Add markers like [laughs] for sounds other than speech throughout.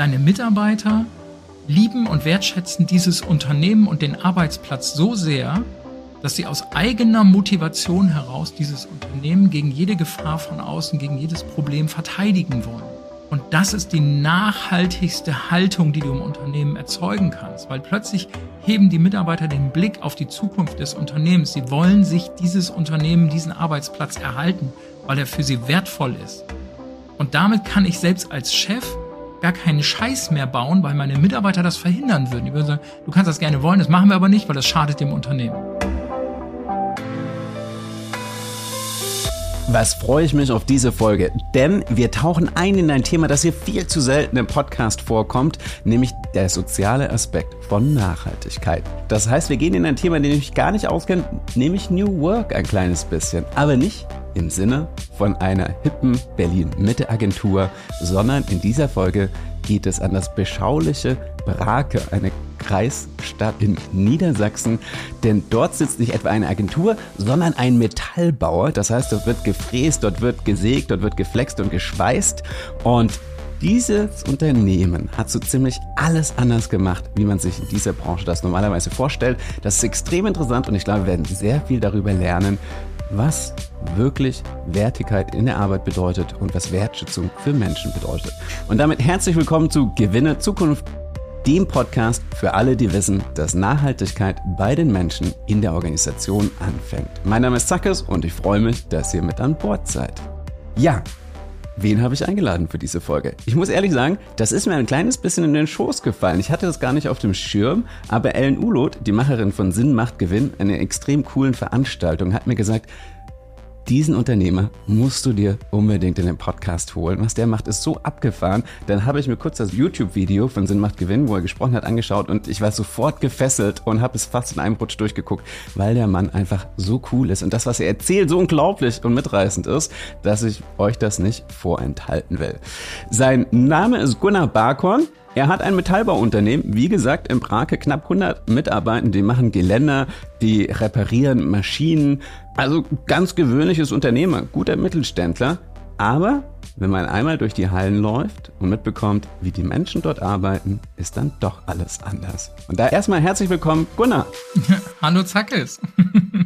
deine Mitarbeiter lieben und wertschätzen dieses Unternehmen und den Arbeitsplatz so sehr, dass sie aus eigener Motivation heraus dieses Unternehmen gegen jede Gefahr von außen, gegen jedes Problem verteidigen wollen. Und das ist die nachhaltigste Haltung, die du im Unternehmen erzeugen kannst, weil plötzlich heben die Mitarbeiter den Blick auf die Zukunft des Unternehmens. Sie wollen sich dieses Unternehmen, diesen Arbeitsplatz erhalten, weil er für sie wertvoll ist. Und damit kann ich selbst als Chef gar keinen Scheiß mehr bauen, weil meine Mitarbeiter das verhindern würden. Die würden sagen, du kannst das gerne wollen, das machen wir aber nicht, weil das schadet dem Unternehmen. Was freue ich mich auf diese Folge, denn wir tauchen ein in ein Thema, das hier viel zu selten im Podcast vorkommt, nämlich der soziale Aspekt von Nachhaltigkeit. Das heißt, wir gehen in ein Thema, den ich gar nicht auskenne, nämlich New Work ein kleines bisschen, aber nicht im Sinne von einer hippen Berlin-Mitte-Agentur, sondern in dieser Folge geht es an das beschauliche Brake, eine Kreisstadt in Niedersachsen. Denn dort sitzt nicht etwa eine Agentur, sondern ein Metallbauer. Das heißt, dort wird gefräst, dort wird gesägt, dort wird geflext und geschweißt. Und dieses Unternehmen hat so ziemlich alles anders gemacht, wie man sich in dieser Branche das normalerweise vorstellt. Das ist extrem interessant und ich glaube, wir werden sehr viel darüber lernen, was wirklich Wertigkeit in der Arbeit bedeutet und was Wertschätzung für Menschen bedeutet. Und damit herzlich willkommen zu Gewinne Zukunft dem Podcast für alle, die wissen, dass Nachhaltigkeit bei den Menschen in der Organisation anfängt. Mein Name ist Zackes und ich freue mich, dass ihr mit an Bord seid. Ja, wen habe ich eingeladen für diese Folge? Ich muss ehrlich sagen, das ist mir ein kleines bisschen in den Schoß gefallen. Ich hatte das gar nicht auf dem Schirm, aber Ellen Ulot, die Macherin von Sinn macht Gewinn, einer extrem coolen Veranstaltung, hat mir gesagt, diesen Unternehmer musst du dir unbedingt in den Podcast holen. Was der macht, ist so abgefahren. Dann habe ich mir kurz das YouTube-Video von Sinn macht Gewinn, wo er gesprochen hat, angeschaut und ich war sofort gefesselt und habe es fast in einem Rutsch durchgeguckt, weil der Mann einfach so cool ist und das, was er erzählt, so unglaublich und mitreißend ist, dass ich euch das nicht vorenthalten will. Sein Name ist Gunnar Barkorn. Er hat ein Metallbauunternehmen, wie gesagt, in Brake knapp 100 Mitarbeiter, die machen Geländer, die reparieren Maschinen. Also ganz gewöhnliches Unternehmer, guter Mittelständler. Aber wenn man einmal durch die Hallen läuft und mitbekommt, wie die Menschen dort arbeiten, ist dann doch alles anders. Und da erstmal herzlich willkommen, Gunnar. [laughs] Hallo Zackes.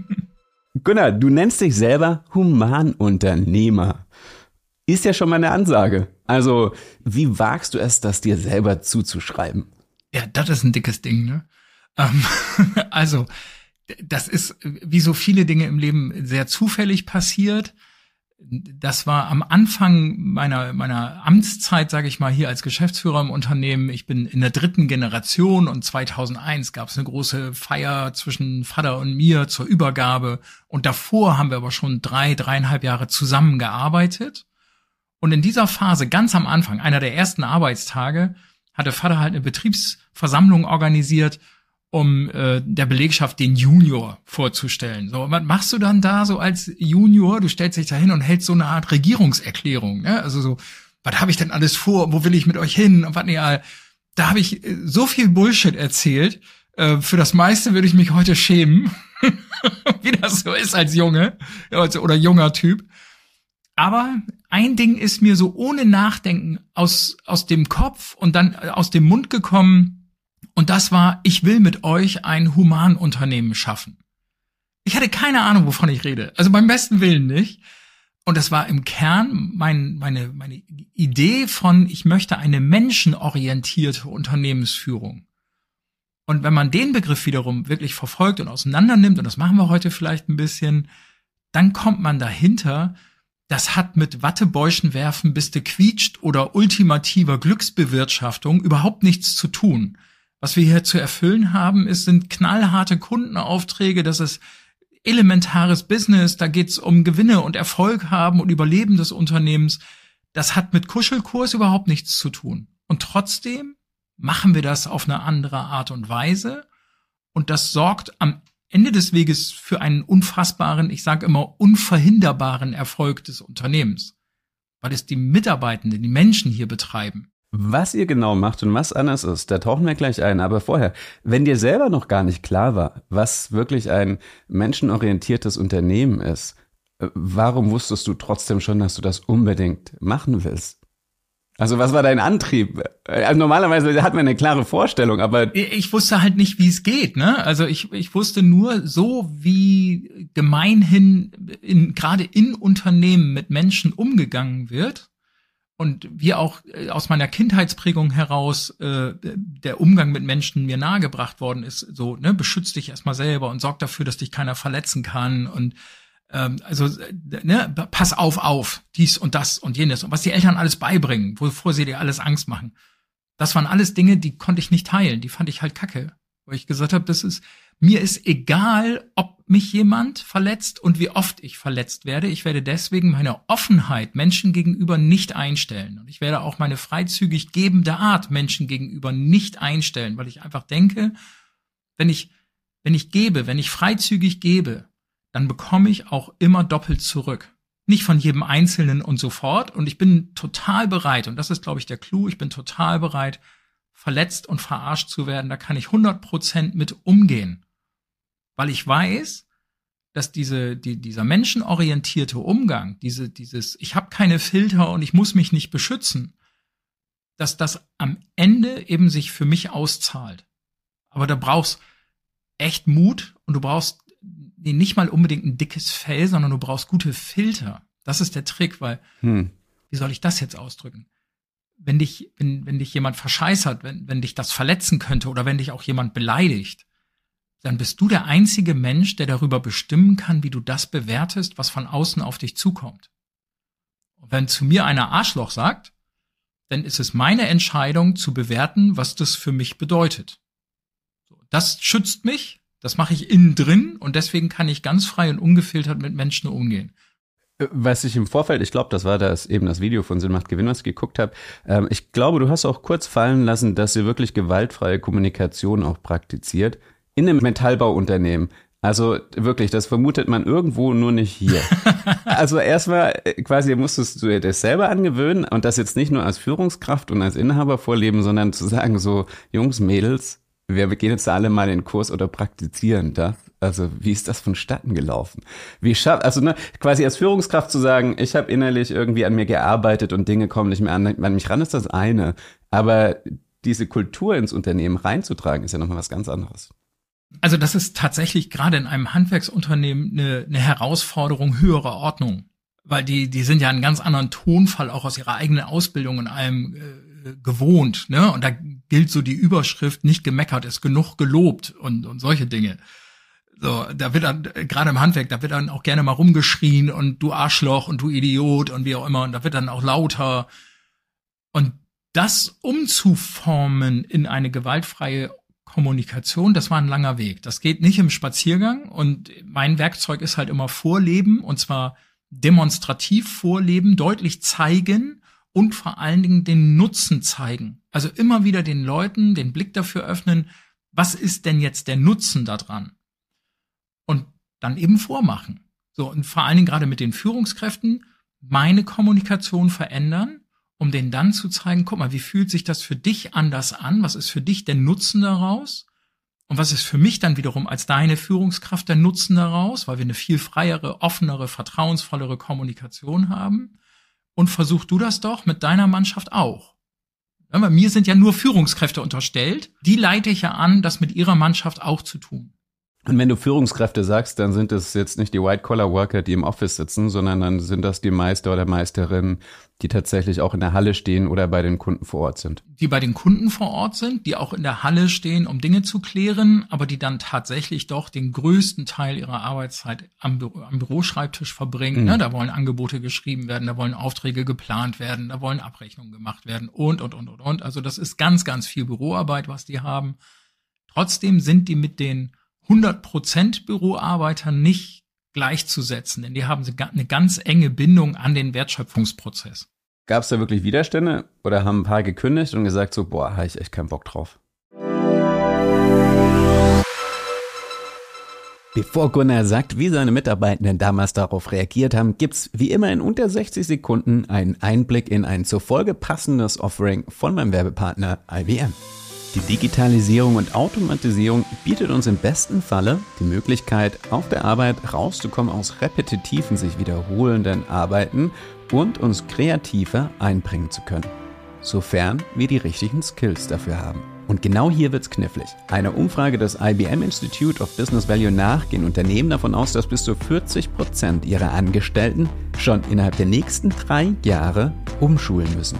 [laughs] Gunnar, du nennst dich selber Humanunternehmer. Ist ja schon mal eine Ansage. Also, wie wagst du es, das dir selber zuzuschreiben? Ja, das ist ein dickes Ding, ne? Ähm, [laughs] also, das ist wie so viele Dinge im Leben sehr zufällig passiert. Das war am Anfang meiner meiner Amtszeit, sage ich mal, hier als Geschäftsführer im Unternehmen. Ich bin in der dritten Generation und 2001 gab es eine große Feier zwischen Vater und mir zur Übergabe. Und davor haben wir aber schon drei dreieinhalb Jahre zusammengearbeitet. Und in dieser Phase, ganz am Anfang, einer der ersten Arbeitstage, hatte Vater halt eine Betriebsversammlung organisiert, um äh, der Belegschaft den Junior vorzustellen. So, was machst du dann da so als Junior? Du stellst dich da hin und hältst so eine Art Regierungserklärung. Ne? Also so, was habe ich denn alles vor? Wo will ich mit euch hin? Und was nee, da habe ich äh, so viel Bullshit erzählt. Äh, für das meiste würde ich mich heute schämen, [laughs] wie das so ist als Junge oder junger Typ. Aber ein Ding ist mir so ohne Nachdenken aus, aus dem Kopf und dann aus dem Mund gekommen. Und das war, ich will mit euch ein Humanunternehmen schaffen. Ich hatte keine Ahnung, wovon ich rede. Also beim besten Willen nicht. Und das war im Kern mein, meine, meine Idee von, ich möchte eine menschenorientierte Unternehmensführung. Und wenn man den Begriff wiederum wirklich verfolgt und auseinander nimmt, und das machen wir heute vielleicht ein bisschen, dann kommt man dahinter, das hat mit Wattebäuschen werfen, bis de quietscht oder ultimativer Glücksbewirtschaftung überhaupt nichts zu tun. Was wir hier zu erfüllen haben, ist, sind knallharte Kundenaufträge, das ist elementares Business, da geht's um Gewinne und Erfolg haben und Überleben des Unternehmens. Das hat mit Kuschelkurs überhaupt nichts zu tun. Und trotzdem machen wir das auf eine andere Art und Weise. Und das sorgt am Ende des Weges für einen unfassbaren, ich sage immer unverhinderbaren Erfolg des Unternehmens, weil es die Mitarbeitenden, die Menschen hier betreiben. Was ihr genau macht und was anders ist, da tauchen wir gleich ein. Aber vorher, wenn dir selber noch gar nicht klar war, was wirklich ein menschenorientiertes Unternehmen ist, äh, warum wusstest du trotzdem schon, dass du das unbedingt machen willst? Also was war dein Antrieb? Also normalerweise hat man eine klare Vorstellung, aber ich wusste halt nicht, wie es geht. Ne? Also ich, ich wusste nur so, wie gemeinhin in, gerade in Unternehmen mit Menschen umgegangen wird und wie auch äh, aus meiner Kindheitsprägung heraus äh, der Umgang mit Menschen mir nahegebracht worden ist. So, ne, beschütz dich erstmal selber und sorg dafür, dass dich keiner verletzen kann und ähm, also ne, pass auf auf, dies und das und jenes und was die Eltern alles beibringen, wovor sie dir alles Angst machen. Das waren alles Dinge, die konnte ich nicht teilen, die fand ich halt kacke, weil ich gesagt habe, das ist mir ist egal, ob mich jemand verletzt und wie oft ich verletzt werde. Ich werde deswegen meine Offenheit Menschen gegenüber nicht einstellen. Und ich werde auch meine freizügig gebende Art Menschen gegenüber nicht einstellen, weil ich einfach denke, wenn ich, wenn ich gebe, wenn ich freizügig gebe, dann bekomme ich auch immer doppelt zurück. Nicht von jedem Einzelnen und so fort. Und ich bin total bereit, und das ist, glaube ich, der Clou, ich bin total bereit, verletzt und verarscht zu werden. Da kann ich 100 Prozent mit umgehen. Weil ich weiß, dass diese, die, dieser menschenorientierte Umgang, diese, dieses, ich habe keine Filter und ich muss mich nicht beschützen, dass das am Ende eben sich für mich auszahlt. Aber da brauchst echt Mut und du brauchst nicht mal unbedingt ein dickes Fell, sondern du brauchst gute Filter. Das ist der Trick, weil, hm. wie soll ich das jetzt ausdrücken? Wenn dich, wenn, wenn dich jemand verscheißert, wenn, wenn dich das verletzen könnte oder wenn dich auch jemand beleidigt, dann bist du der einzige Mensch, der darüber bestimmen kann, wie du das bewertest, was von außen auf dich zukommt. Und wenn zu mir einer Arschloch sagt, dann ist es meine Entscheidung zu bewerten, was das für mich bedeutet. Das schützt mich das mache ich innen drin und deswegen kann ich ganz frei und ungefiltert mit Menschen umgehen. Was ich im Vorfeld, ich glaube, das war das eben das Video von Sinn macht Gewinn, was ich geguckt habe. Ähm, ich glaube, du hast auch kurz fallen lassen, dass ihr wirklich gewaltfreie Kommunikation auch praktiziert in einem Metallbauunternehmen. Also wirklich, das vermutet man irgendwo nur nicht hier. [laughs] also erstmal äh, quasi musstest du dir das selber angewöhnen und das jetzt nicht nur als Führungskraft und als Inhaber vorleben, sondern zu sagen so, Jungs, Mädels, wir gehen jetzt alle mal in den Kurs oder praktizieren da. Also wie ist das vonstatten gelaufen? Wie schafft also ne, quasi als Führungskraft zu sagen, ich habe innerlich irgendwie an mir gearbeitet und Dinge kommen nicht mehr an, an mich ran ist das eine, aber diese Kultur ins Unternehmen reinzutragen ist ja nochmal was ganz anderes. Also das ist tatsächlich gerade in einem Handwerksunternehmen eine, eine Herausforderung höherer Ordnung, weil die die sind ja einen ganz anderen Tonfall auch aus ihrer eigenen Ausbildung in allem äh, gewohnt, ne? Und da gilt so die Überschrift, nicht gemeckert, ist genug gelobt und, und solche Dinge. So, da wird dann, gerade im Handwerk, da wird dann auch gerne mal rumgeschrien und du Arschloch und du Idiot und wie auch immer, und da wird dann auch lauter. Und das umzuformen in eine gewaltfreie Kommunikation, das war ein langer Weg. Das geht nicht im Spaziergang und mein Werkzeug ist halt immer Vorleben und zwar demonstrativ vorleben, deutlich zeigen und vor allen Dingen den Nutzen zeigen. Also immer wieder den Leuten den Blick dafür öffnen, was ist denn jetzt der Nutzen daran? Und dann eben vormachen. So, und vor allen Dingen gerade mit den Führungskräften meine Kommunikation verändern, um denen dann zu zeigen, guck mal, wie fühlt sich das für dich anders an? Was ist für dich der Nutzen daraus? Und was ist für mich dann wiederum als deine Führungskraft der Nutzen daraus, weil wir eine viel freiere, offenere, vertrauensvollere Kommunikation haben? Und versuch du das doch mit deiner Mannschaft auch. Bei mir sind ja nur Führungskräfte unterstellt. Die leite ich ja an, das mit ihrer Mannschaft auch zu tun. Und wenn du Führungskräfte sagst, dann sind es jetzt nicht die White-Collar-Worker, die im Office sitzen, sondern dann sind das die Meister oder Meisterinnen, die tatsächlich auch in der Halle stehen oder bei den Kunden vor Ort sind. Die bei den Kunden vor Ort sind, die auch in der Halle stehen, um Dinge zu klären, aber die dann tatsächlich doch den größten Teil ihrer Arbeitszeit am, Büro, am Büroschreibtisch verbringen. Mhm. Ne, da wollen Angebote geschrieben werden, da wollen Aufträge geplant werden, da wollen Abrechnungen gemacht werden und, und, und, und, und. Also das ist ganz, ganz viel Büroarbeit, was die haben. Trotzdem sind die mit den 100% Büroarbeiter nicht gleichzusetzen, denn die haben eine ganz enge Bindung an den Wertschöpfungsprozess. Gab es da wirklich Widerstände oder haben ein paar gekündigt und gesagt so, boah, habe ich echt keinen Bock drauf? Bevor Gunnar sagt, wie seine Mitarbeitenden damals darauf reagiert haben, gibt's wie immer in unter 60 Sekunden einen Einblick in ein zur Folge passendes Offering von meinem Werbepartner IBM. Die Digitalisierung und Automatisierung bietet uns im besten Falle die Möglichkeit, auf der Arbeit rauszukommen aus repetitiven, sich wiederholenden Arbeiten und uns kreativer einbringen zu können. sofern wir die richtigen Skills dafür haben. Und genau hier wird's knifflig. Eine Umfrage des IBM Institute of Business Value nach gehen Unternehmen davon aus, dass bis zu 40 Prozent ihrer Angestellten schon innerhalb der nächsten drei Jahre umschulen müssen.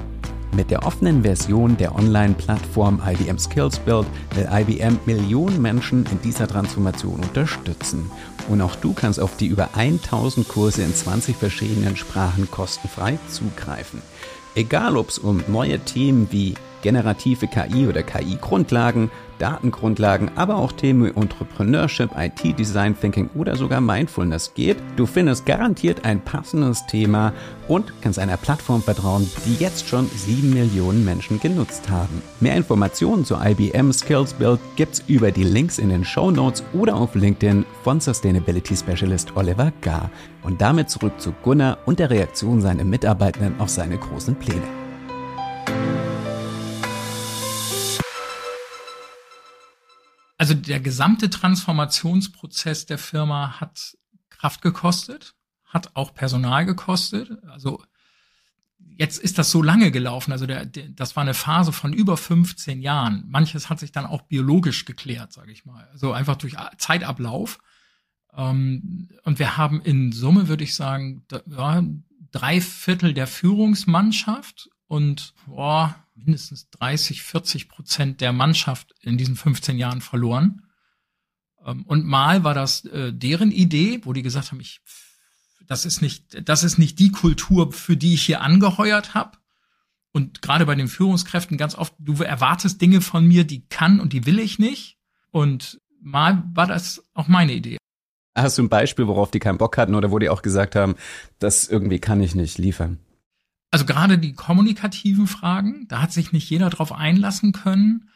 Mit der offenen Version der Online-Plattform IBM Skills Build will IBM Millionen Menschen in dieser Transformation unterstützen. Und auch du kannst auf die über 1000 Kurse in 20 verschiedenen Sprachen kostenfrei zugreifen. Egal ob es um neue Themen wie generative KI oder KI-Grundlagen, Datengrundlagen, aber auch Themen wie Entrepreneurship, IT, Design Thinking oder sogar Mindfulness geht. Du findest garantiert ein passendes Thema und kannst einer Plattform vertrauen, die jetzt schon sieben Millionen Menschen genutzt haben. Mehr Informationen zu IBM Skills Build gibt's über die Links in den Show Notes oder auf LinkedIn von Sustainability Specialist Oliver Gar. Und damit zurück zu Gunnar und der Reaktion seiner Mitarbeitenden auf seine großen Pläne. Also der gesamte Transformationsprozess der Firma hat Kraft gekostet, hat auch Personal gekostet. Also jetzt ist das so lange gelaufen. Also der, der, das war eine Phase von über 15 Jahren. Manches hat sich dann auch biologisch geklärt, sage ich mal. Also einfach durch Zeitablauf. Ähm, und wir haben in Summe, würde ich sagen, drei Viertel der Führungsmannschaft und boah, mindestens 30, 40 Prozent der Mannschaft in diesen 15 Jahren verloren. Ähm, und mal war das äh, deren Idee, wo die gesagt haben, ich, das ist nicht, das ist nicht die Kultur, für die ich hier angeheuert habe. Und gerade bei den Führungskräften ganz oft, du erwartest Dinge von mir, die kann und die will ich nicht. Und mal war das auch meine Idee. Hast du ein Beispiel, worauf die keinen Bock hatten oder wo die auch gesagt haben, das irgendwie kann ich nicht liefern? Also gerade die kommunikativen Fragen, da hat sich nicht jeder drauf einlassen können,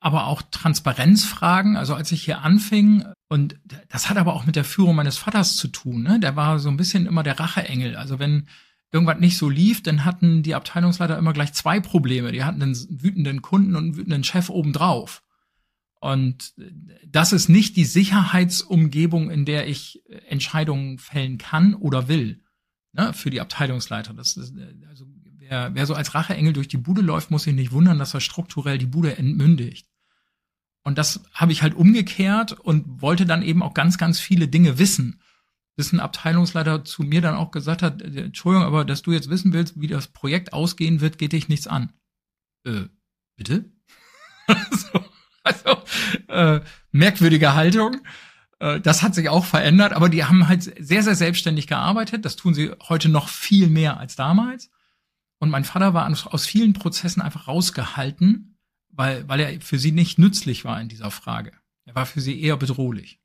aber auch Transparenzfragen. Also als ich hier anfing, und das hat aber auch mit der Führung meines Vaters zu tun, ne? der war so ein bisschen immer der Racheengel. Also wenn irgendwas nicht so lief, dann hatten die Abteilungsleiter immer gleich zwei Probleme. Die hatten einen wütenden Kunden und einen wütenden Chef obendrauf. Und das ist nicht die Sicherheitsumgebung, in der ich Entscheidungen fällen kann oder will ne, für die Abteilungsleiter. Das ist, also wer, wer so als Racheengel durch die Bude läuft, muss sich nicht wundern, dass er strukturell die Bude entmündigt. Und das habe ich halt umgekehrt und wollte dann eben auch ganz, ganz viele Dinge wissen. Bis ein Abteilungsleiter zu mir dann auch gesagt hat, äh, Entschuldigung, aber dass du jetzt wissen willst, wie das Projekt ausgehen wird, geht dich nichts an. Äh, bitte? [laughs] also, also äh, merkwürdige Haltung. Äh, das hat sich auch verändert, aber die haben halt sehr, sehr selbstständig gearbeitet. Das tun sie heute noch viel mehr als damals. Und mein Vater war aus vielen Prozessen einfach rausgehalten, weil, weil er für sie nicht nützlich war in dieser Frage. Er war für sie eher bedrohlich.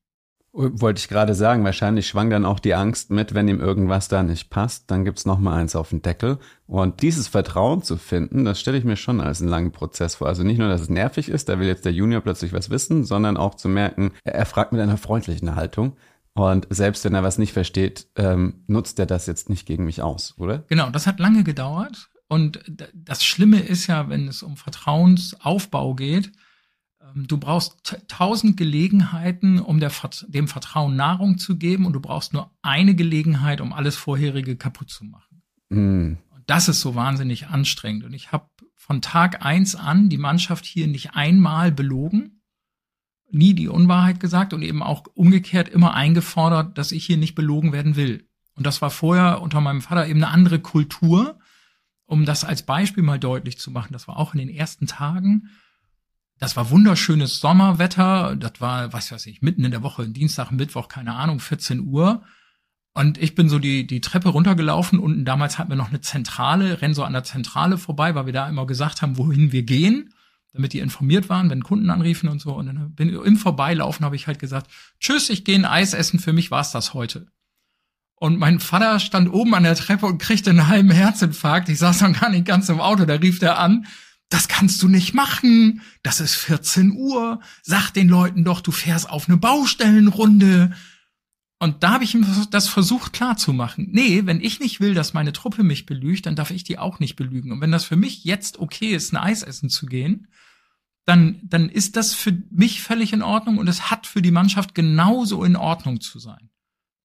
Wollte ich gerade sagen, wahrscheinlich schwang dann auch die Angst mit, wenn ihm irgendwas da nicht passt, dann gibt's noch mal eins auf den Deckel. Und dieses Vertrauen zu finden, das stelle ich mir schon als einen langen Prozess vor. Also nicht nur, dass es nervig ist, da will jetzt der Junior plötzlich was wissen, sondern auch zu merken, er fragt mit einer freundlichen Haltung. Und selbst wenn er was nicht versteht, ähm, nutzt er das jetzt nicht gegen mich aus, oder? Genau, das hat lange gedauert. Und das Schlimme ist ja, wenn es um Vertrauensaufbau geht, du brauchst tausend Gelegenheiten, um der, dem Vertrauen Nahrung zu geben und du brauchst nur eine Gelegenheit, um alles vorherige kaputt zu machen. Mm. Und das ist so wahnsinnig anstrengend. Und ich habe von Tag eins an die Mannschaft hier nicht einmal belogen, nie die Unwahrheit gesagt und eben auch umgekehrt immer eingefordert, dass ich hier nicht belogen werden will. Und das war vorher unter meinem Vater eben eine andere Kultur, um das als Beispiel mal deutlich zu machen. Das war auch in den ersten Tagen das war wunderschönes Sommerwetter. Das war, was weiß ich, mitten in der Woche, Dienstag, Mittwoch, keine Ahnung, 14 Uhr. Und ich bin so die, die Treppe runtergelaufen. Unten damals hatten wir noch eine Zentrale, renn so an der Zentrale vorbei, weil wir da immer gesagt haben, wohin wir gehen, damit die informiert waren, wenn Kunden anriefen und so. Und dann bin im Vorbeilaufen habe ich halt gesagt, tschüss, ich gehe ein Eis essen, für mich war's das heute. Und mein Vater stand oben an der Treppe und kriegte einen halben Herzinfarkt. Ich saß noch gar nicht ganz im Auto, da rief der an, das kannst du nicht machen, das ist 14 Uhr, sag den Leuten doch, du fährst auf eine Baustellenrunde. Und da habe ich ihm das versucht klarzumachen. Nee, wenn ich nicht will, dass meine Truppe mich belügt, dann darf ich die auch nicht belügen. Und wenn das für mich jetzt okay ist, ein Eis essen zu gehen, dann, dann ist das für mich völlig in Ordnung und es hat für die Mannschaft genauso in Ordnung zu sein.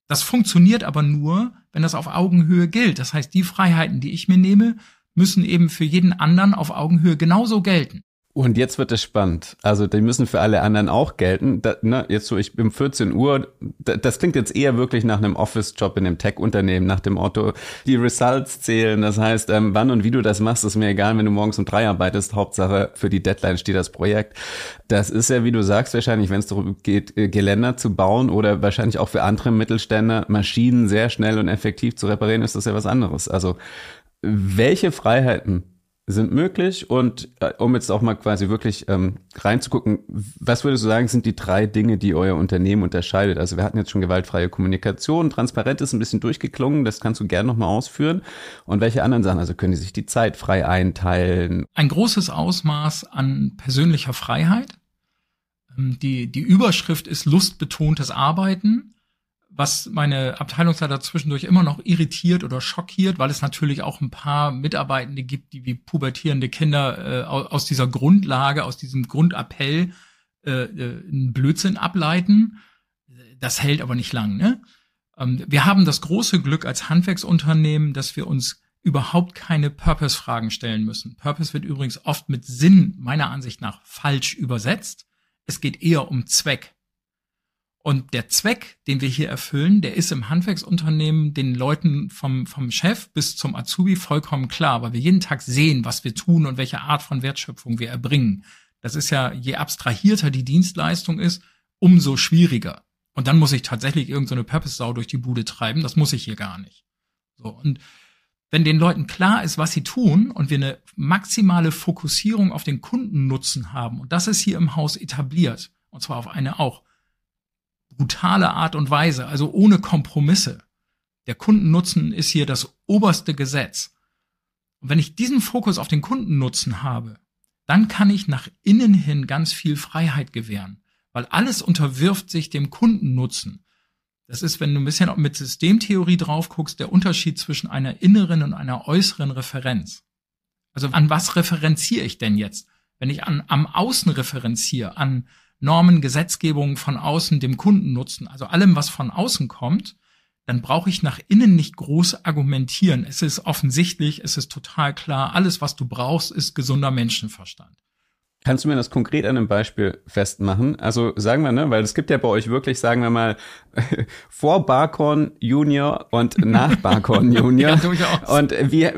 Das funktioniert aber nur, wenn das auf Augenhöhe gilt. Das heißt, die Freiheiten, die ich mir nehme, müssen eben für jeden anderen auf Augenhöhe genauso gelten. Und jetzt wird es spannend. Also die müssen für alle anderen auch gelten. Da, ne, jetzt so, ich bin 14 Uhr, da, das klingt jetzt eher wirklich nach einem Office-Job in einem Tech-Unternehmen, nach dem Motto, die Results zählen. Das heißt, ähm, wann und wie du das machst, ist mir egal, wenn du morgens um drei arbeitest. Hauptsache für die Deadline steht das Projekt. Das ist ja, wie du sagst, wahrscheinlich, wenn es darum geht, äh, Geländer zu bauen oder wahrscheinlich auch für andere Mittelständler Maschinen sehr schnell und effektiv zu reparieren, ist das ja was anderes. Also welche Freiheiten sind möglich. Und äh, um jetzt auch mal quasi wirklich ähm, reinzugucken, was würdest du sagen, sind die drei Dinge, die euer Unternehmen unterscheidet? Also wir hatten jetzt schon gewaltfreie Kommunikation, transparent ist ein bisschen durchgeklungen, das kannst du gerne nochmal ausführen. Und welche anderen Sachen? Also können die sich die Zeit frei einteilen? Ein großes Ausmaß an persönlicher Freiheit. Ähm, die, die Überschrift ist lustbetontes Arbeiten was meine Abteilungsleiter zwischendurch immer noch irritiert oder schockiert, weil es natürlich auch ein paar Mitarbeitende gibt, die wie pubertierende Kinder äh, aus dieser Grundlage, aus diesem Grundappell äh, äh, einen Blödsinn ableiten. Das hält aber nicht lang. Ne? Ähm, wir haben das große Glück als Handwerksunternehmen, dass wir uns überhaupt keine Purpose-Fragen stellen müssen. Purpose wird übrigens oft mit Sinn meiner Ansicht nach falsch übersetzt. Es geht eher um Zweck. Und der Zweck, den wir hier erfüllen, der ist im Handwerksunternehmen den Leuten vom, vom Chef bis zum Azubi vollkommen klar, weil wir jeden Tag sehen, was wir tun und welche Art von Wertschöpfung wir erbringen. Das ist ja, je abstrahierter die Dienstleistung ist, umso schwieriger. Und dann muss ich tatsächlich irgendeine Purpose-Sau durch die Bude treiben. Das muss ich hier gar nicht. So. Und wenn den Leuten klar ist, was sie tun und wir eine maximale Fokussierung auf den Kundennutzen haben, und das ist hier im Haus etabliert, und zwar auf eine auch brutale Art und Weise, also ohne Kompromisse. Der Kundennutzen ist hier das oberste Gesetz. Und wenn ich diesen Fokus auf den Kundennutzen habe, dann kann ich nach innen hin ganz viel Freiheit gewähren, weil alles unterwirft sich dem Kundennutzen. Das ist, wenn du ein bisschen mit Systemtheorie drauf guckst, der Unterschied zwischen einer inneren und einer äußeren Referenz. Also an was referenziere ich denn jetzt? Wenn ich an, am Außen referenziere, an Normen, Gesetzgebung von außen dem Kunden nutzen, also allem, was von außen kommt, dann brauche ich nach innen nicht groß argumentieren. Es ist offensichtlich, es ist total klar, alles, was du brauchst, ist gesunder Menschenverstand. Kannst du mir das konkret an einem Beispiel festmachen? Also sagen wir, ne, weil es gibt ja bei euch wirklich, sagen wir mal, [laughs] vor Barcon Junior und nach [laughs] Barcon Junior. ja, durchaus. Und wir,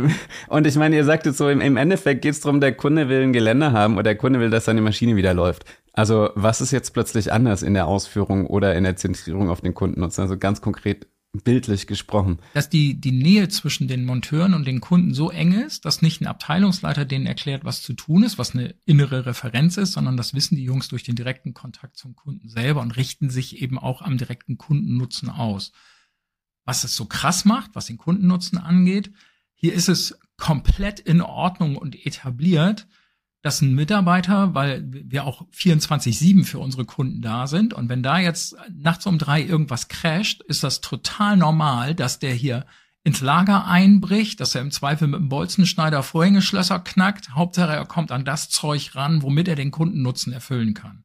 und ich meine, ihr sagt jetzt so, im, im Endeffekt geht es darum, der Kunde will ein Geländer haben oder der Kunde will, dass seine Maschine wieder läuft. Also was ist jetzt plötzlich anders in der Ausführung oder in der Zentrierung auf den Kundennutzen? Also ganz konkret bildlich gesprochen. Dass die, die Nähe zwischen den Monteuren und den Kunden so eng ist, dass nicht ein Abteilungsleiter denen erklärt, was zu tun ist, was eine innere Referenz ist, sondern das wissen die Jungs durch den direkten Kontakt zum Kunden selber und richten sich eben auch am direkten Kundennutzen aus. Was es so krass macht, was den Kundennutzen angeht, hier ist es komplett in Ordnung und etabliert, dass ein Mitarbeiter, weil wir auch 24-7 für unsere Kunden da sind, und wenn da jetzt nachts um drei irgendwas crasht, ist das total normal, dass der hier ins Lager einbricht, dass er im Zweifel mit dem Bolzenschneider Vorhängeschlösser knackt. Hauptsache, er kommt an das Zeug ran, womit er den Kundennutzen erfüllen kann.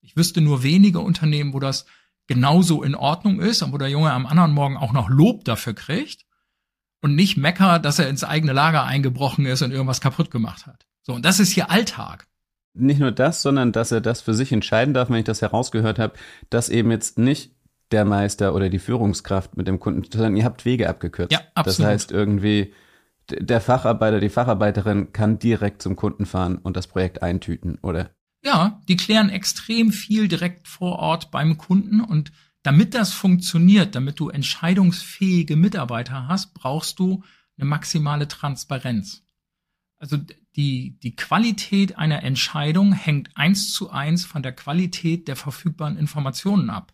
Ich wüsste nur wenige Unternehmen, wo das genauso in Ordnung ist und wo der Junge am anderen Morgen auch noch Lob dafür kriegt und nicht meckert, dass er ins eigene Lager eingebrochen ist und irgendwas kaputt gemacht hat. So, und das ist hier Alltag. Nicht nur das, sondern dass er das für sich entscheiden darf, wenn ich das herausgehört habe, dass eben jetzt nicht der Meister oder die Führungskraft mit dem Kunden, sondern ihr habt Wege abgekürzt. Ja, absolut. Das heißt irgendwie, der Facharbeiter, die Facharbeiterin kann direkt zum Kunden fahren und das Projekt eintüten, oder? Ja, die klären extrem viel direkt vor Ort beim Kunden und damit das funktioniert, damit du entscheidungsfähige Mitarbeiter hast, brauchst du eine maximale Transparenz. Also die, die Qualität einer Entscheidung hängt eins zu eins von der Qualität der verfügbaren Informationen ab.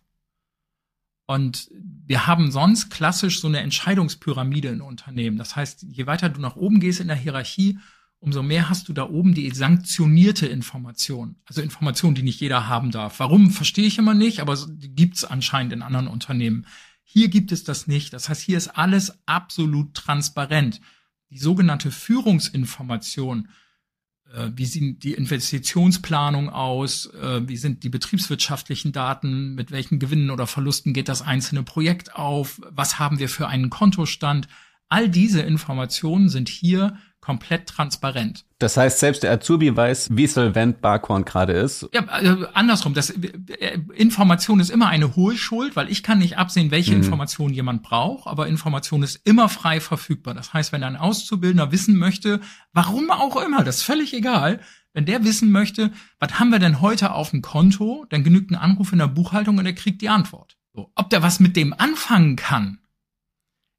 Und wir haben sonst klassisch so eine Entscheidungspyramide in Unternehmen. Das heißt, je weiter du nach oben gehst in der Hierarchie, umso mehr hast du da oben die sanktionierte Information. Also Information, die nicht jeder haben darf. Warum, verstehe ich immer nicht, aber die gibt's anscheinend in anderen Unternehmen. Hier gibt es das nicht. Das heißt, hier ist alles absolut transparent die sogenannte Führungsinformation, äh, wie sieht die Investitionsplanung aus, äh, wie sind die betriebswirtschaftlichen Daten, mit welchen Gewinnen oder Verlusten geht das einzelne Projekt auf, was haben wir für einen Kontostand. All diese Informationen sind hier komplett transparent. Das heißt, selbst der Azubi weiß, wie solvent Barkhorn gerade ist. Ja, also andersrum. Das, äh, Information ist immer eine Hohlschuld, weil ich kann nicht absehen, welche mhm. Informationen jemand braucht, aber Information ist immer frei verfügbar. Das heißt, wenn ein Auszubildender wissen möchte, warum auch immer, das ist völlig egal, wenn der wissen möchte, was haben wir denn heute auf dem Konto, dann genügt ein Anruf in der Buchhaltung und er kriegt die Antwort. So. Ob der was mit dem anfangen kann,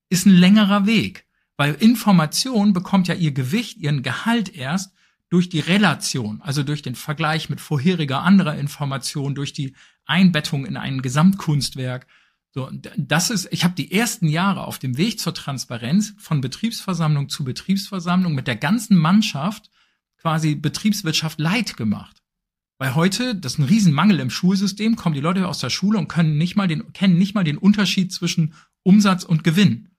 ist ein längerer Weg. Weil Information bekommt ja ihr Gewicht, ihren Gehalt erst durch die Relation, also durch den Vergleich mit vorheriger anderer Information, durch die Einbettung in ein Gesamtkunstwerk. So, das ist, ich habe die ersten Jahre auf dem Weg zur Transparenz von Betriebsversammlung zu Betriebsversammlung mit der ganzen Mannschaft quasi Betriebswirtschaft leid gemacht. Weil heute, das ist ein Riesenmangel im Schulsystem, kommen die Leute aus der Schule und können nicht mal den, kennen nicht mal den Unterschied zwischen Umsatz und Gewinn.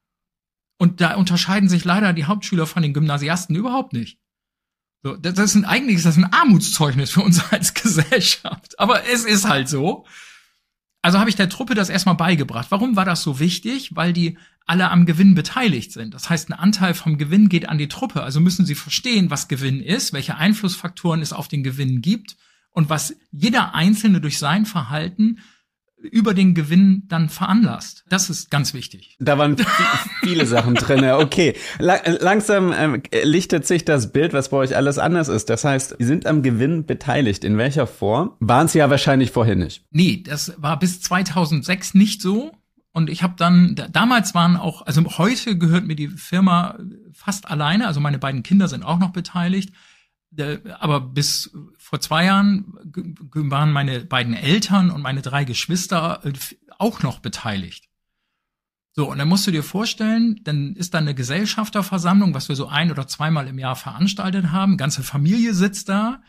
Und da unterscheiden sich leider die Hauptschüler von den Gymnasiasten überhaupt nicht. So, das ist ein, eigentlich ist das ein Armutszeugnis für uns als [laughs] Gesellschaft. Aber es ist halt so. Also habe ich der Truppe das erstmal beigebracht. Warum war das so wichtig? Weil die alle am Gewinn beteiligt sind. Das heißt, ein Anteil vom Gewinn geht an die Truppe. Also müssen sie verstehen, was Gewinn ist, welche Einflussfaktoren es auf den Gewinn gibt und was jeder Einzelne durch sein Verhalten über den Gewinn dann veranlasst. Das ist ganz wichtig. Da waren viele Sachen drin. Okay, langsam ähm, lichtet sich das Bild, was bei euch alles anders ist. Das heißt, Sie sind am Gewinn beteiligt. In welcher Form? Waren Sie ja wahrscheinlich vorher nicht. Nee, das war bis 2006 nicht so. Und ich habe dann, damals waren auch, also heute gehört mir die Firma fast alleine, also meine beiden Kinder sind auch noch beteiligt. Aber bis vor zwei Jahren waren meine beiden Eltern und meine drei Geschwister äh, auch noch beteiligt. So, und dann musst du dir vorstellen, dann ist da eine Gesellschafterversammlung, was wir so ein oder zweimal im Jahr veranstaltet haben. Ganze Familie sitzt da.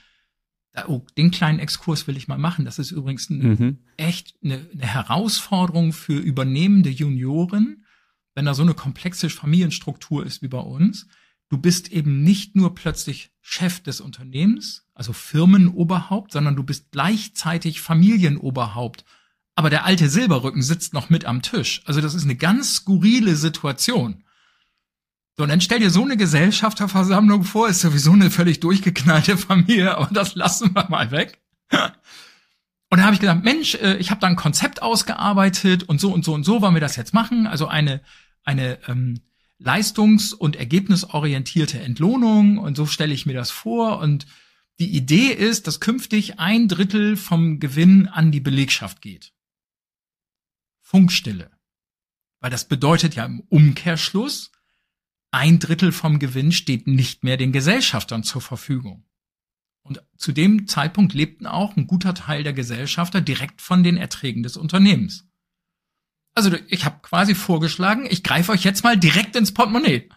Oh, den kleinen Exkurs will ich mal machen. Das ist übrigens ein, mhm. echt eine, eine Herausforderung für übernehmende Junioren, wenn da so eine komplexe Familienstruktur ist wie bei uns du bist eben nicht nur plötzlich Chef des Unternehmens, also Firmenoberhaupt, sondern du bist gleichzeitig Familienoberhaupt. Aber der alte Silberrücken sitzt noch mit am Tisch. Also das ist eine ganz skurrile Situation. So, und dann stell dir so eine Gesellschafterversammlung vor, ist sowieso eine völlig durchgeknallte Familie, aber das lassen wir mal weg. Und da habe ich gedacht, Mensch, äh, ich habe da ein Konzept ausgearbeitet und so und so und so wollen wir das jetzt machen. Also eine, eine ähm, leistungs- und ergebnisorientierte Entlohnung und so stelle ich mir das vor und die Idee ist, dass künftig ein Drittel vom Gewinn an die Belegschaft geht. Funkstille. Weil das bedeutet ja im Umkehrschluss, ein Drittel vom Gewinn steht nicht mehr den Gesellschaftern zur Verfügung. Und zu dem Zeitpunkt lebten auch ein guter Teil der Gesellschafter direkt von den Erträgen des Unternehmens. Also ich habe quasi vorgeschlagen, ich greife euch jetzt mal direkt ins Portemonnaie.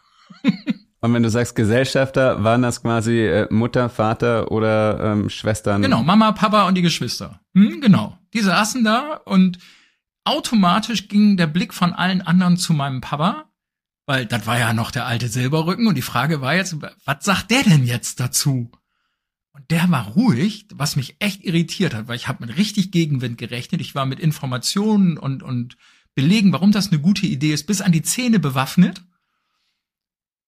[laughs] Und wenn du sagst Gesellschafter, waren das quasi äh, Mutter, Vater oder ähm, Schwestern? Genau, Mama, Papa und die Geschwister. Hm, genau. Die saßen da und automatisch ging der Blick von allen anderen zu meinem Papa, weil das war ja noch der alte Silberrücken und die Frage war jetzt, was sagt der denn jetzt dazu? Und der war ruhig, was mich echt irritiert hat, weil ich habe mit richtig Gegenwind gerechnet. Ich war mit Informationen und und belegen, warum das eine gute Idee ist, bis an die Zähne bewaffnet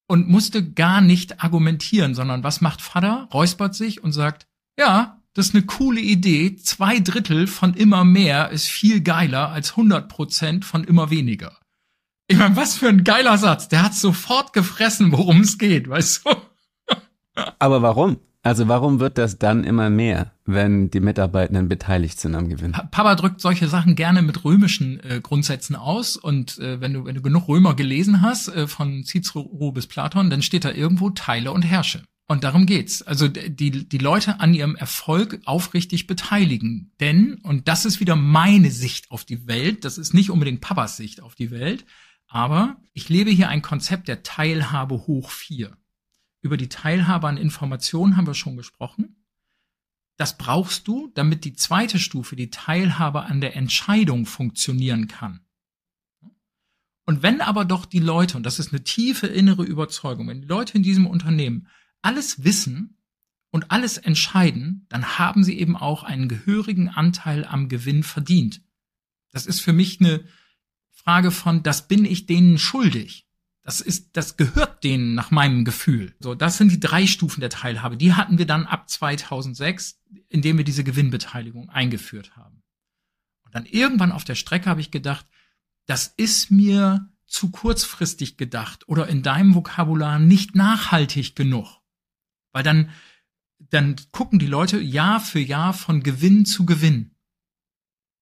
und musste gar nicht argumentieren, sondern was macht Vater? Räuspert sich und sagt, ja, das ist eine coole Idee. Zwei Drittel von immer mehr ist viel geiler als 100 Prozent von immer weniger. Ich meine, was für ein geiler Satz. Der hat sofort gefressen, worum es geht, weißt du? Aber warum? Also warum wird das dann immer mehr, wenn die Mitarbeitenden beteiligt sind am Gewinn? Papa drückt solche Sachen gerne mit römischen äh, Grundsätzen aus und äh, wenn du wenn du genug Römer gelesen hast äh, von Cicero bis Platon, dann steht da irgendwo Teile und Herrsche. Und darum geht's. Also die die Leute an ihrem Erfolg aufrichtig beteiligen, denn und das ist wieder meine Sicht auf die Welt, das ist nicht unbedingt Papas Sicht auf die Welt, aber ich lebe hier ein Konzept der Teilhabe hoch vier. Über die Teilhabe an Informationen haben wir schon gesprochen. Das brauchst du, damit die zweite Stufe, die Teilhabe an der Entscheidung funktionieren kann. Und wenn aber doch die Leute, und das ist eine tiefe innere Überzeugung, wenn die Leute in diesem Unternehmen alles wissen und alles entscheiden, dann haben sie eben auch einen gehörigen Anteil am Gewinn verdient. Das ist für mich eine Frage von, das bin ich denen schuldig. Das ist, das gehört denen nach meinem Gefühl. So, das sind die drei Stufen der Teilhabe. Die hatten wir dann ab 2006, indem wir diese Gewinnbeteiligung eingeführt haben. Und dann irgendwann auf der Strecke habe ich gedacht, das ist mir zu kurzfristig gedacht oder in deinem Vokabular nicht nachhaltig genug. Weil dann, dann gucken die Leute Jahr für Jahr von Gewinn zu Gewinn.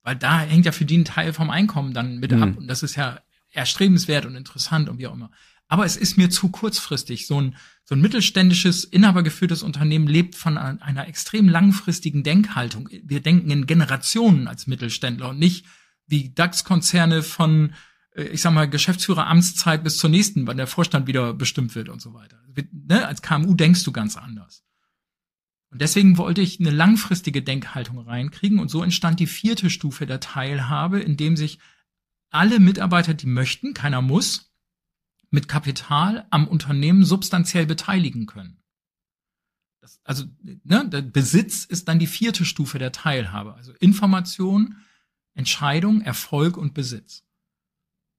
Weil da hängt ja für die ein Teil vom Einkommen dann mit mhm. ab. Und das ist ja erstrebenswert und interessant und wie auch immer. Aber es ist mir zu kurzfristig. So ein, so ein mittelständisches, inhabergeführtes Unternehmen lebt von einer extrem langfristigen Denkhaltung. Wir denken in Generationen als Mittelständler und nicht wie DAX-Konzerne von, äh, ich sag mal, Geschäftsführer-Amtszeit bis zur nächsten, wann der Vorstand wieder bestimmt wird und so weiter. Ne? Als KMU denkst du ganz anders. Und deswegen wollte ich eine langfristige Denkhaltung reinkriegen und so entstand die vierte Stufe der Teilhabe, in dem sich alle Mitarbeiter, die möchten, keiner muss, mit Kapital am Unternehmen substanziell beteiligen können. Das, also ne, der Besitz ist dann die vierte Stufe der Teilhabe. Also Information, Entscheidung, Erfolg und Besitz.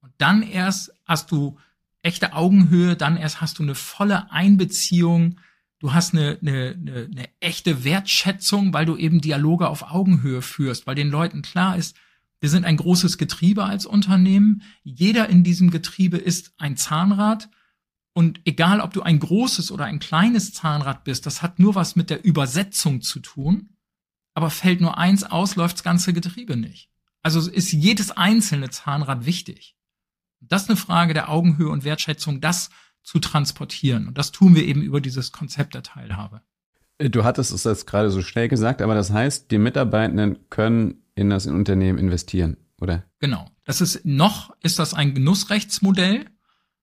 Und dann erst hast du echte Augenhöhe, dann erst hast du eine volle Einbeziehung, du hast eine, eine, eine, eine echte Wertschätzung, weil du eben Dialoge auf Augenhöhe führst, weil den Leuten klar ist, wir sind ein großes Getriebe als Unternehmen. Jeder in diesem Getriebe ist ein Zahnrad. Und egal, ob du ein großes oder ein kleines Zahnrad bist, das hat nur was mit der Übersetzung zu tun. Aber fällt nur eins aus, läuft das ganze Getriebe nicht. Also ist jedes einzelne Zahnrad wichtig. Das ist eine Frage der Augenhöhe und Wertschätzung, das zu transportieren. Und das tun wir eben über dieses Konzept der Teilhabe. Du hattest es jetzt gerade so schnell gesagt, aber das heißt, die Mitarbeitenden können in das Unternehmen investieren, oder? Genau. Das ist noch ist das ein Genussrechtsmodell.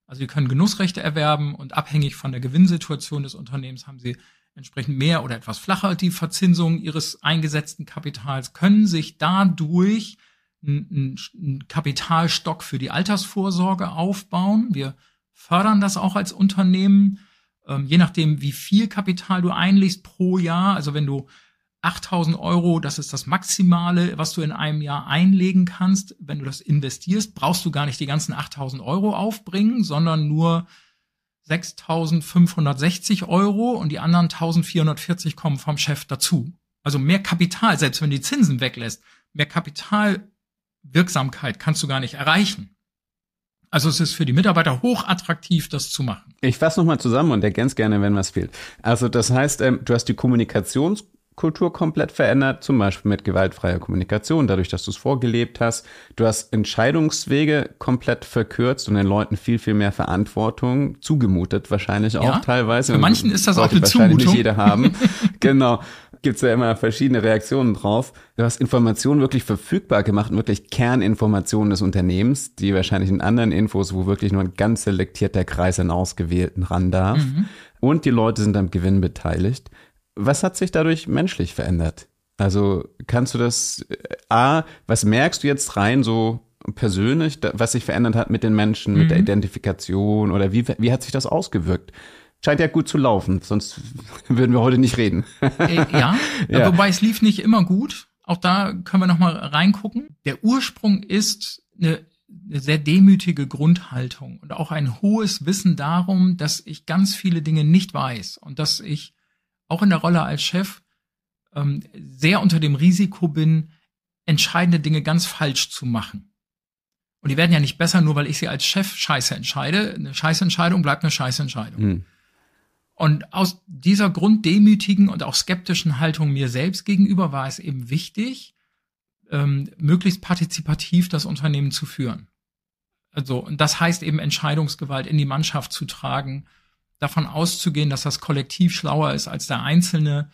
Also sie können Genussrechte erwerben und abhängig von der Gewinnsituation des Unternehmens haben sie entsprechend mehr oder etwas flacher die Verzinsung ihres eingesetzten Kapitals, können sich dadurch einen, einen Kapitalstock für die Altersvorsorge aufbauen. Wir fördern das auch als Unternehmen, ähm, je nachdem, wie viel Kapital du einlegst pro Jahr. Also wenn du 8000 Euro, das ist das Maximale, was du in einem Jahr einlegen kannst. Wenn du das investierst, brauchst du gar nicht die ganzen 8000 Euro aufbringen, sondern nur 6560 Euro und die anderen 1440 kommen vom Chef dazu. Also mehr Kapital, selbst wenn die Zinsen weglässt, mehr Kapitalwirksamkeit kannst du gar nicht erreichen. Also es ist für die Mitarbeiter hochattraktiv, das zu machen. Ich fasse nochmal zusammen und ergänze gerne, wenn was fehlt. Also das heißt, ähm, du hast die Kommunikations Kultur komplett verändert, zum Beispiel mit gewaltfreier Kommunikation, dadurch, dass du es vorgelebt hast. Du hast Entscheidungswege komplett verkürzt und den Leuten viel, viel mehr Verantwortung zugemutet, wahrscheinlich auch ja, teilweise. Für manchen ist das auch eine wahrscheinlich Zumutung. nicht jeder haben. [laughs] genau. Gibt's ja immer verschiedene Reaktionen drauf. Du hast Informationen wirklich verfügbar gemacht, wirklich Kerninformationen des Unternehmens, die wahrscheinlich in anderen Infos, wo wirklich nur ein ganz selektierter Kreis an Ausgewählten ran darf. Mhm. Und die Leute sind am Gewinn beteiligt. Was hat sich dadurch menschlich verändert? Also kannst du das, äh, A, was merkst du jetzt rein so persönlich, was sich verändert hat mit den Menschen, mhm. mit der mhm. Identifikation oder wie, wie hat sich das ausgewirkt? Scheint ja gut zu laufen, sonst [laughs] würden wir heute nicht reden. Äh, [laughs] ja, ja, wobei es lief nicht immer gut. Auch da können wir noch mal reingucken. Der Ursprung ist eine, eine sehr demütige Grundhaltung und auch ein hohes Wissen darum, dass ich ganz viele Dinge nicht weiß und dass ich auch in der Rolle als Chef ähm, sehr unter dem Risiko bin, entscheidende Dinge ganz falsch zu machen. Und die werden ja nicht besser, nur weil ich sie als Chef scheiße entscheide. Eine scheiße Entscheidung bleibt eine scheiße Entscheidung. Hm. Und aus dieser grunddemütigen und auch skeptischen Haltung mir selbst gegenüber war es eben wichtig, ähm, möglichst partizipativ das Unternehmen zu führen. Also, und das heißt eben Entscheidungsgewalt in die Mannschaft zu tragen, davon auszugehen, dass das Kollektiv schlauer ist als der Einzelne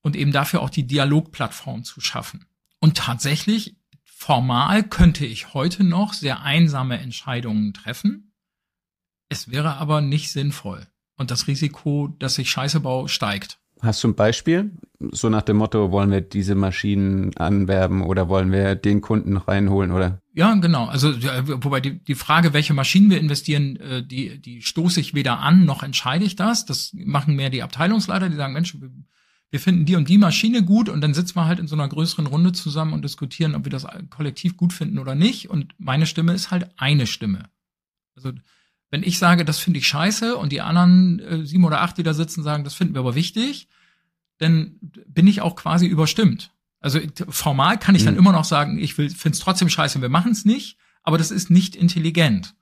und eben dafür auch die Dialogplattform zu schaffen. Und tatsächlich, formal könnte ich heute noch sehr einsame Entscheidungen treffen. Es wäre aber nicht sinnvoll. Und das Risiko, dass ich Scheiße baue, steigt. Hast du ein Beispiel? So nach dem Motto, wollen wir diese Maschinen anwerben oder wollen wir den Kunden reinholen oder? Ja, genau. Also wobei die, die Frage, welche Maschinen wir investieren, äh, die, die stoße ich weder an, noch entscheide ich das. Das machen mehr die Abteilungsleiter, die sagen, Mensch, wir finden die und die Maschine gut und dann sitzen wir halt in so einer größeren Runde zusammen und diskutieren, ob wir das kollektiv gut finden oder nicht. Und meine Stimme ist halt eine Stimme. Also Wenn ich sage, das finde ich scheiße und die anderen äh, sieben oder acht, die da sitzen, sagen, das finden wir aber wichtig, dann bin ich auch quasi überstimmt. Also formal kann ich mhm. dann immer noch sagen, ich finde es trotzdem scheiße, wir machen es nicht, aber das ist nicht intelligent.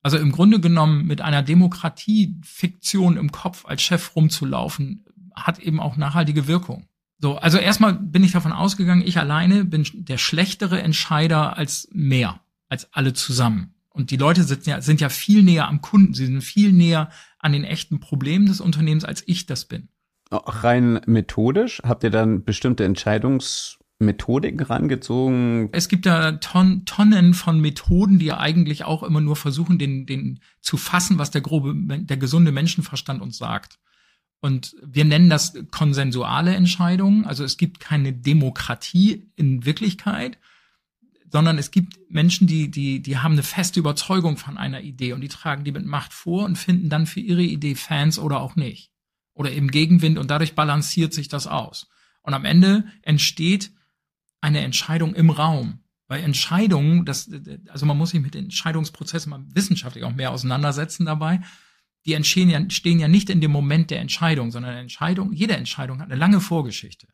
Also im Grunde genommen mit einer Demokratiefiktion im Kopf als Chef rumzulaufen, hat eben auch nachhaltige Wirkung. So, also erstmal bin ich davon ausgegangen, ich alleine bin der schlechtere Entscheider als mehr, als alle zusammen. Und die Leute sind ja, sind ja viel näher am Kunden, sie sind viel näher an den echten Problemen des Unternehmens, als ich das bin. Rein methodisch habt ihr dann bestimmte Entscheidungsmethodiken rangezogen? Es gibt da Ton, Tonnen von Methoden, die ja eigentlich auch immer nur versuchen, den, den zu fassen, was der grobe, der gesunde Menschenverstand uns sagt. Und wir nennen das konsensuale Entscheidungen. Also es gibt keine Demokratie in Wirklichkeit, sondern es gibt Menschen, die, die, die haben eine feste Überzeugung von einer Idee und die tragen die mit Macht vor und finden dann für ihre Idee Fans oder auch nicht. Oder eben Gegenwind und dadurch balanciert sich das aus. Und am Ende entsteht eine Entscheidung im Raum. Weil Entscheidungen, das, also man muss sich mit Entscheidungsprozessen mal wissenschaftlich auch mehr auseinandersetzen dabei die entstehen ja, stehen ja nicht in dem Moment der Entscheidung, sondern Entscheidung, jede Entscheidung hat eine lange Vorgeschichte.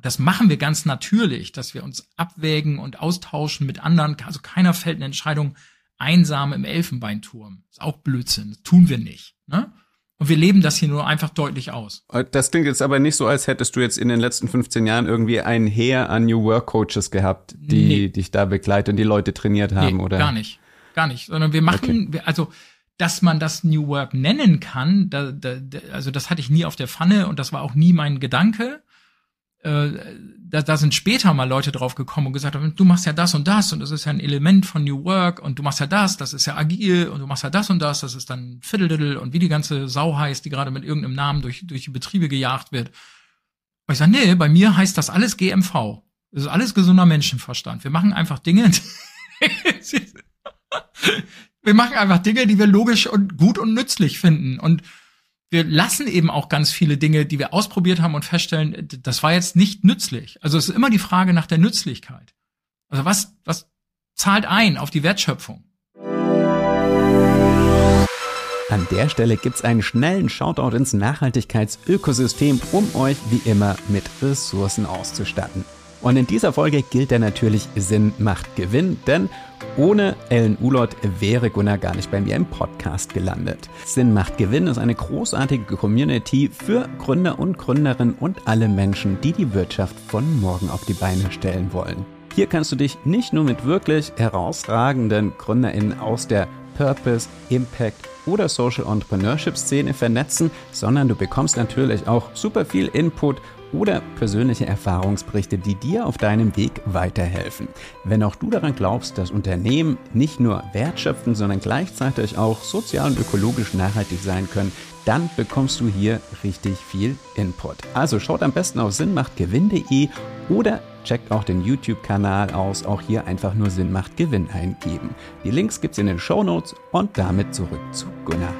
Und das machen wir ganz natürlich, dass wir uns abwägen und austauschen mit anderen. Also keiner fällt eine Entscheidung einsam im Elfenbeinturm. Ist auch Blödsinn. Das tun wir nicht. Ne? Und wir leben das hier nur einfach deutlich aus. Das klingt jetzt aber nicht so, als hättest du jetzt in den letzten 15 Jahren irgendwie ein Heer an New Work Coaches gehabt, die nee. dich da begleiten, die Leute trainiert haben, nee, oder? Gar nicht. Gar nicht. Sondern wir machen, okay. also dass man das New Work nennen kann, da, da, also das hatte ich nie auf der Pfanne und das war auch nie mein Gedanke. Äh, da, da sind später mal Leute drauf gekommen und gesagt haben, du machst ja das und das und das ist ja ein Element von New Work und du machst ja das, das ist ja agil und du machst ja das und das, das ist dann Fiddle und wie die ganze Sau heißt, die gerade mit irgendeinem Namen durch, durch die Betriebe gejagt wird. Und ich sage, nee, bei mir heißt das alles GMV. Das ist alles gesunder Menschenverstand. Wir machen einfach Dinge, [laughs] [laughs] wir machen einfach Dinge, die wir logisch und gut und nützlich finden. Und wir lassen eben auch ganz viele Dinge, die wir ausprobiert haben und feststellen, das war jetzt nicht nützlich. Also es ist immer die Frage nach der Nützlichkeit. Also was, was zahlt ein auf die Wertschöpfung? An der Stelle gibt's einen schnellen Shoutout ins Nachhaltigkeitsökosystem, um euch wie immer mit Ressourcen auszustatten. Und in dieser Folge gilt der natürlich Sinn macht Gewinn, denn ohne Ellen Ulot wäre Gunnar gar nicht bei mir im Podcast gelandet. Sinn macht Gewinn ist eine großartige Community für Gründer und Gründerinnen und alle Menschen, die die Wirtschaft von morgen auf die Beine stellen wollen. Hier kannst du dich nicht nur mit wirklich herausragenden GründerInnen aus der Purpose, Impact oder Social Entrepreneurship Szene vernetzen, sondern du bekommst natürlich auch super viel Input oder persönliche Erfahrungsberichte, die dir auf deinem Weg weiterhelfen. Wenn auch du daran glaubst, dass Unternehmen nicht nur wertschöpfen, sondern gleichzeitig auch sozial und ökologisch nachhaltig sein können, dann bekommst du hier richtig viel Input. Also schaut am besten auf sinnmachtgewinn.de oder checkt auch den YouTube-Kanal aus. Auch hier einfach nur Sinn macht Gewinn eingeben. Die Links gibt's in den Show Notes und damit zurück zu Gunnar.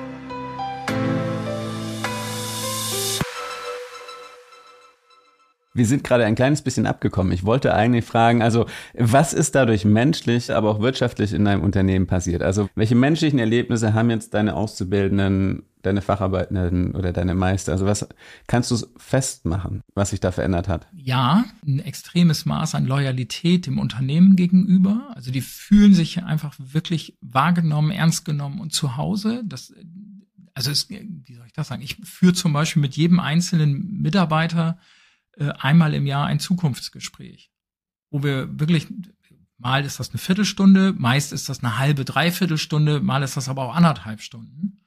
Wir sind gerade ein kleines bisschen abgekommen. Ich wollte eigentlich fragen, also was ist dadurch menschlich, aber auch wirtschaftlich in deinem Unternehmen passiert? Also welche menschlichen Erlebnisse haben jetzt deine Auszubildenden, deine Facharbeitenden oder deine Meister? Also was kannst du festmachen, was sich da verändert hat? Ja, ein extremes Maß an Loyalität dem Unternehmen gegenüber. Also die fühlen sich einfach wirklich wahrgenommen, ernst genommen und zu Hause. Das, also es, wie soll ich das sagen? Ich führe zum Beispiel mit jedem einzelnen Mitarbeiter einmal im Jahr ein Zukunftsgespräch, wo wir wirklich, mal ist das eine Viertelstunde, meist ist das eine halbe, dreiviertel Stunde, mal ist das aber auch anderthalb Stunden.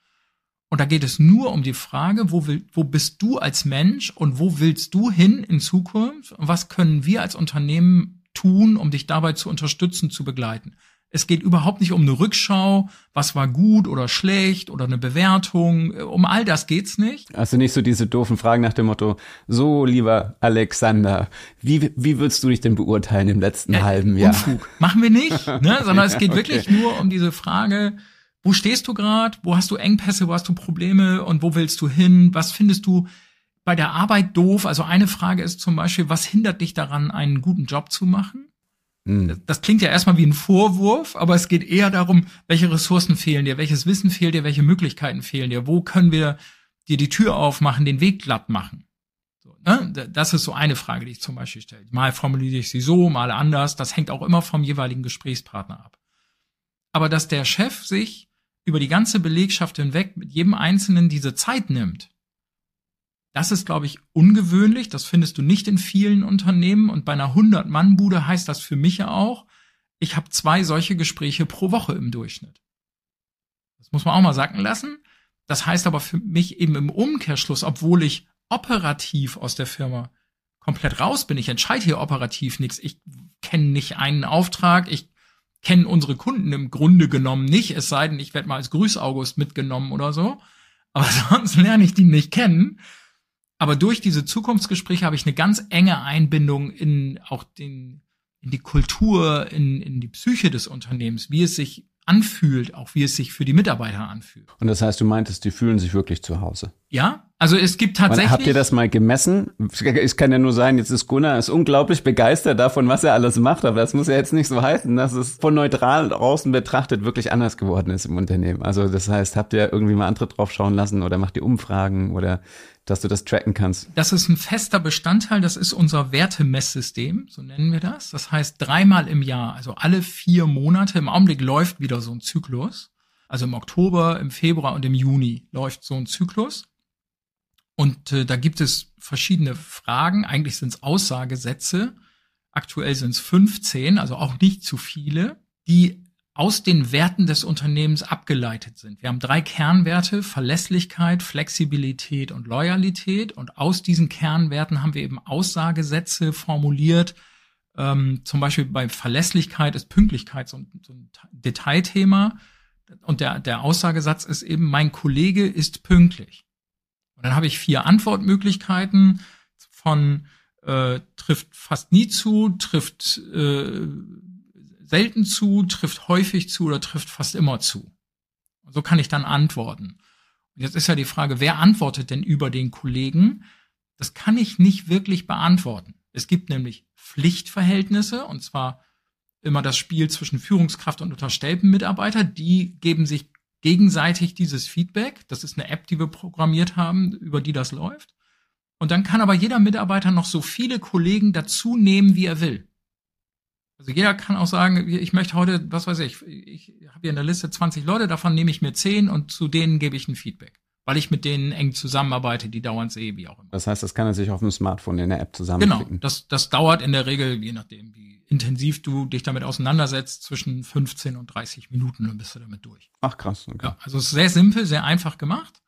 Und da geht es nur um die Frage, wo, will, wo bist du als Mensch und wo willst du hin in Zukunft und was können wir als Unternehmen tun, um dich dabei zu unterstützen, zu begleiten. Es geht überhaupt nicht um eine Rückschau, was war gut oder schlecht oder eine Bewertung. Um all das geht's nicht. Also nicht so diese doofen Fragen nach dem Motto, so lieber Alexander, wie, wie würdest du dich denn beurteilen im letzten ja, halben Jahr? Unfug. Machen wir nicht, [laughs] ne? sondern es geht okay. wirklich nur um diese Frage, wo stehst du gerade, wo hast du Engpässe, wo hast du Probleme und wo willst du hin, was findest du bei der Arbeit doof? Also eine Frage ist zum Beispiel, was hindert dich daran, einen guten Job zu machen? Mhm. Das klingt ja erstmal wie ein Vorwurf, aber es geht eher darum, welche Ressourcen fehlen dir, welches Wissen fehlt dir, welche Möglichkeiten fehlen dir, wo können wir dir die Tür aufmachen, den Weg glatt machen. So, ne? Das ist so eine Frage, die ich zum Beispiel stelle. Mal formuliere ich sie so, mal anders. Das hängt auch immer vom jeweiligen Gesprächspartner ab. Aber dass der Chef sich über die ganze Belegschaft hinweg mit jedem Einzelnen diese Zeit nimmt, das ist, glaube ich, ungewöhnlich. Das findest du nicht in vielen Unternehmen. Und bei einer 100-Mann-Bude heißt das für mich ja auch, ich habe zwei solche Gespräche pro Woche im Durchschnitt. Das muss man auch mal sacken lassen. Das heißt aber für mich eben im Umkehrschluss, obwohl ich operativ aus der Firma komplett raus bin, ich entscheide hier operativ nichts, ich kenne nicht einen Auftrag, ich kenne unsere Kunden im Grunde genommen nicht, es sei denn, ich werde mal als Grüß-August mitgenommen oder so. Aber [laughs] sonst lerne ich die nicht kennen. Aber durch diese Zukunftsgespräche habe ich eine ganz enge Einbindung in auch den, in die Kultur, in, in die Psyche des Unternehmens, wie es sich anfühlt, auch wie es sich für die Mitarbeiter anfühlt. Und das heißt, du meintest, die fühlen sich wirklich zu Hause. Ja, also es gibt tatsächlich. Habt ihr das mal gemessen? Es kann ja nur sein, jetzt ist Gunnar ist unglaublich begeistert davon, was er alles macht, aber das muss ja jetzt nicht so heißen, dass es von neutral draußen betrachtet wirklich anders geworden ist im Unternehmen. Also das heißt, habt ihr irgendwie mal andere drauf schauen lassen oder macht ihr Umfragen oder dass du das tracken kannst. Das ist ein fester Bestandteil, das ist unser Wertemesssystem, so nennen wir das. Das heißt, dreimal im Jahr, also alle vier Monate, im Augenblick läuft wieder so ein Zyklus. Also im Oktober, im Februar und im Juni läuft so ein Zyklus. Und äh, da gibt es verschiedene Fragen. Eigentlich sind es Aussagesätze. Aktuell sind es 15, also auch nicht zu viele, die aus den Werten des Unternehmens abgeleitet sind. Wir haben drei Kernwerte, Verlässlichkeit, Flexibilität und Loyalität. Und aus diesen Kernwerten haben wir eben Aussagesätze formuliert. Ähm, zum Beispiel bei Verlässlichkeit ist Pünktlichkeit so ein, so ein Detailthema. Und der, der Aussagesatz ist eben, mein Kollege ist pünktlich. Und dann habe ich vier Antwortmöglichkeiten von äh, trifft fast nie zu, trifft äh, selten zu, trifft häufig zu oder trifft fast immer zu. so kann ich dann antworten. Und jetzt ist ja die Frage, wer antwortet denn über den Kollegen? Das kann ich nicht wirklich beantworten. Es gibt nämlich Pflichtverhältnisse, und zwar immer das Spiel zwischen Führungskraft und unterstellten Mitarbeiter. Die geben sich gegenseitig dieses Feedback. Das ist eine App, die wir programmiert haben, über die das läuft. Und dann kann aber jeder Mitarbeiter noch so viele Kollegen dazu nehmen, wie er will. Also jeder kann auch sagen, ich möchte heute, was weiß ich, ich habe hier in der Liste 20 Leute, davon nehme ich mir 10 und zu denen gebe ich ein Feedback. Weil ich mit denen eng zusammenarbeite, die dauernd sehe, wie auch immer. Das heißt, das kann er sich auf dem Smartphone in der App zusammenklicken. Genau, das, das dauert in der Regel, je nachdem, wie intensiv du dich damit auseinandersetzt, zwischen 15 und 30 Minuten, dann bist du damit durch. Ach krass, okay. Ja, also es ist sehr simpel, sehr einfach gemacht.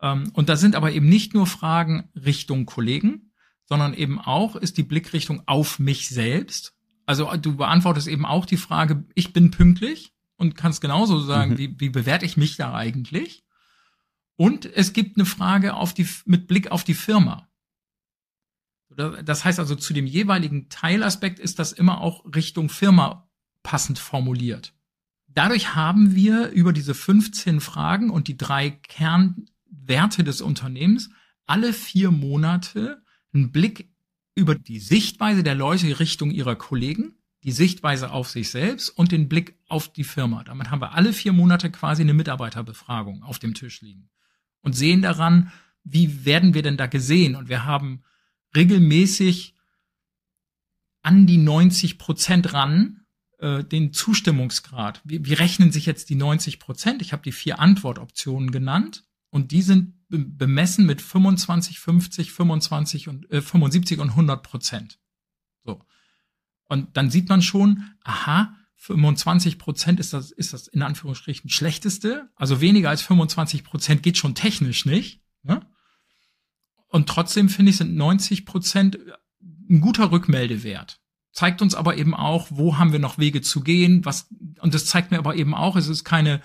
Ähm, und da sind aber eben nicht nur Fragen Richtung Kollegen, sondern eben auch ist die Blickrichtung auf mich selbst also du beantwortest eben auch die Frage, ich bin pünktlich und kannst genauso sagen, mhm. wie, wie bewerte ich mich da eigentlich? Und es gibt eine Frage auf die, mit Blick auf die Firma. Das heißt also, zu dem jeweiligen Teilaspekt ist das immer auch Richtung Firma passend formuliert. Dadurch haben wir über diese 15 Fragen und die drei Kernwerte des Unternehmens alle vier Monate einen Blick über die Sichtweise der Leute Richtung ihrer Kollegen, die Sichtweise auf sich selbst und den Blick auf die Firma. Damit haben wir alle vier Monate quasi eine Mitarbeiterbefragung auf dem Tisch liegen und sehen daran, wie werden wir denn da gesehen? Und wir haben regelmäßig an die 90 Prozent ran äh, den Zustimmungsgrad. Wie, wie rechnen sich jetzt die 90 Prozent? Ich habe die vier Antwortoptionen genannt und die sind bemessen mit 25, 50, 25 und äh, 75 und 100 Prozent. So. Und dann sieht man schon, aha, 25 Prozent ist das, ist das in Anführungsstrichen schlechteste. Also weniger als 25 Prozent geht schon technisch nicht. Ne? Und trotzdem finde ich, sind 90 Prozent ein guter Rückmeldewert. Zeigt uns aber eben auch, wo haben wir noch Wege zu gehen, was, und das zeigt mir aber eben auch, es ist keine,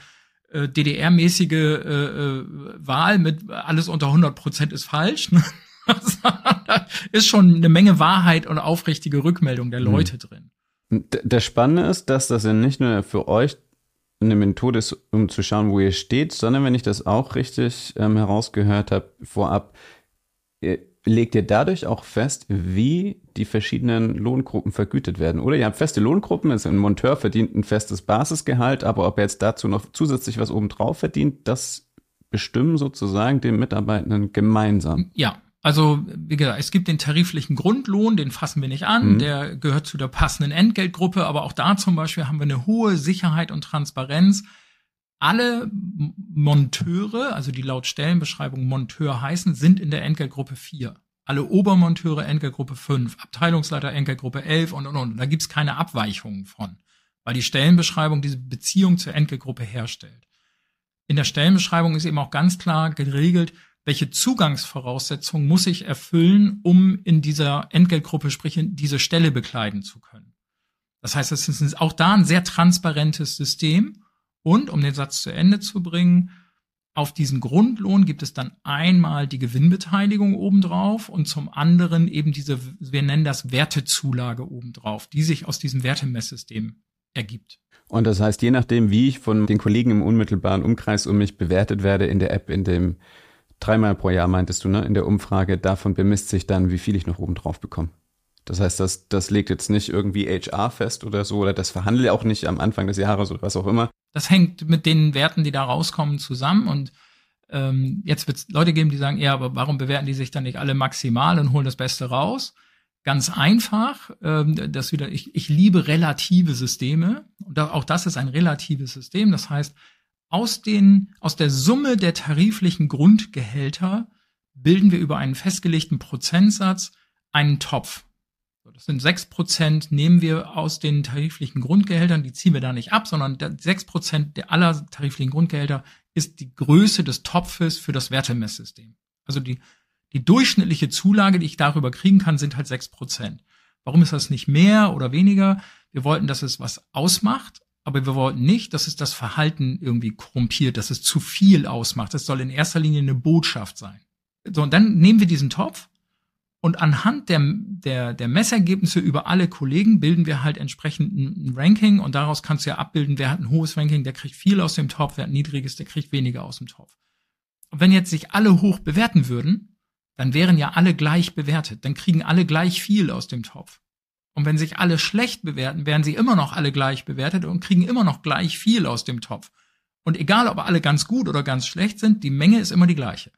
äh, DDR-mäßige äh, äh, Wahl mit alles unter 100 Prozent ist falsch. Ne? [laughs] ist schon eine Menge Wahrheit und aufrichtige Rückmeldung der Leute mhm. drin. Der Spannende ist, dass das ja nicht nur für euch eine Methode ist, um zu schauen, wo ihr steht, sondern wenn ich das auch richtig ähm, herausgehört habe vorab, legt ihr dadurch auch fest, wie die verschiedenen Lohngruppen vergütet werden? Oder ihr habt feste Lohngruppen, also ein Monteur verdient ein festes Basisgehalt, aber ob er jetzt dazu noch zusätzlich was obendrauf verdient, das bestimmen sozusagen den Mitarbeitenden gemeinsam. Ja, also, wie gesagt, es gibt den tariflichen Grundlohn, den fassen wir nicht an, mhm. der gehört zu der passenden Entgeltgruppe, aber auch da zum Beispiel haben wir eine hohe Sicherheit und Transparenz. Alle Monteure, also die laut Stellenbeschreibung Monteur heißen, sind in der Entgeltgruppe 4. Alle Obermonteure Entgeltgruppe 5, Abteilungsleiter Entgeltgruppe 11 und, und, und. Da gibt's keine Abweichungen von, weil die Stellenbeschreibung diese Beziehung zur Entgeltgruppe herstellt. In der Stellenbeschreibung ist eben auch ganz klar geregelt, welche Zugangsvoraussetzungen muss ich erfüllen, um in dieser Entgeltgruppe, sprich in diese Stelle bekleiden zu können. Das heißt, es ist auch da ein sehr transparentes System. Und um den Satz zu Ende zu bringen, auf diesen Grundlohn gibt es dann einmal die Gewinnbeteiligung obendrauf und zum anderen eben diese, wir nennen das Wertezulage obendrauf, die sich aus diesem Wertemesssystem ergibt. Und das heißt, je nachdem, wie ich von den Kollegen im unmittelbaren Umkreis um mich bewertet werde in der App, in dem dreimal pro Jahr meintest du, ne, in der Umfrage, davon bemisst sich dann, wie viel ich noch obendrauf bekomme. Das heißt, das, das legt jetzt nicht irgendwie HR fest oder so, oder das verhandelt auch nicht am Anfang des Jahres oder was auch immer. Das hängt mit den Werten, die da rauskommen, zusammen. Und ähm, jetzt wird es Leute geben, die sagen, ja, aber warum bewerten die sich dann nicht alle maximal und holen das Beste raus? Ganz einfach, ähm, das wieder, ich, ich liebe relative Systeme. Und auch das ist ein relatives System. Das heißt, aus den, aus der Summe der tariflichen Grundgehälter bilden wir über einen festgelegten Prozentsatz einen Topf. Das sind sechs Prozent nehmen wir aus den tariflichen Grundgehältern, die ziehen wir da nicht ab, sondern sechs Prozent der aller tariflichen Grundgehälter ist die Größe des Topfes für das Wertemesssystem. Also die, die durchschnittliche Zulage, die ich darüber kriegen kann, sind halt sechs Prozent. Warum ist das nicht mehr oder weniger? Wir wollten, dass es was ausmacht, aber wir wollten nicht, dass es das Verhalten irgendwie korrumpiert, dass es zu viel ausmacht. Es soll in erster Linie eine Botschaft sein. So, und dann nehmen wir diesen Topf und anhand der, der, der Messergebnisse über alle Kollegen bilden wir halt entsprechend ein Ranking und daraus kannst du ja abbilden, wer hat ein hohes Ranking, der kriegt viel aus dem Topf, wer hat ein niedriges, der kriegt weniger aus dem Topf. Und wenn jetzt sich alle hoch bewerten würden, dann wären ja alle gleich bewertet, dann kriegen alle gleich viel aus dem Topf. Und wenn sich alle schlecht bewerten, werden sie immer noch alle gleich bewertet und kriegen immer noch gleich viel aus dem Topf. Und egal, ob alle ganz gut oder ganz schlecht sind, die Menge ist immer die gleiche.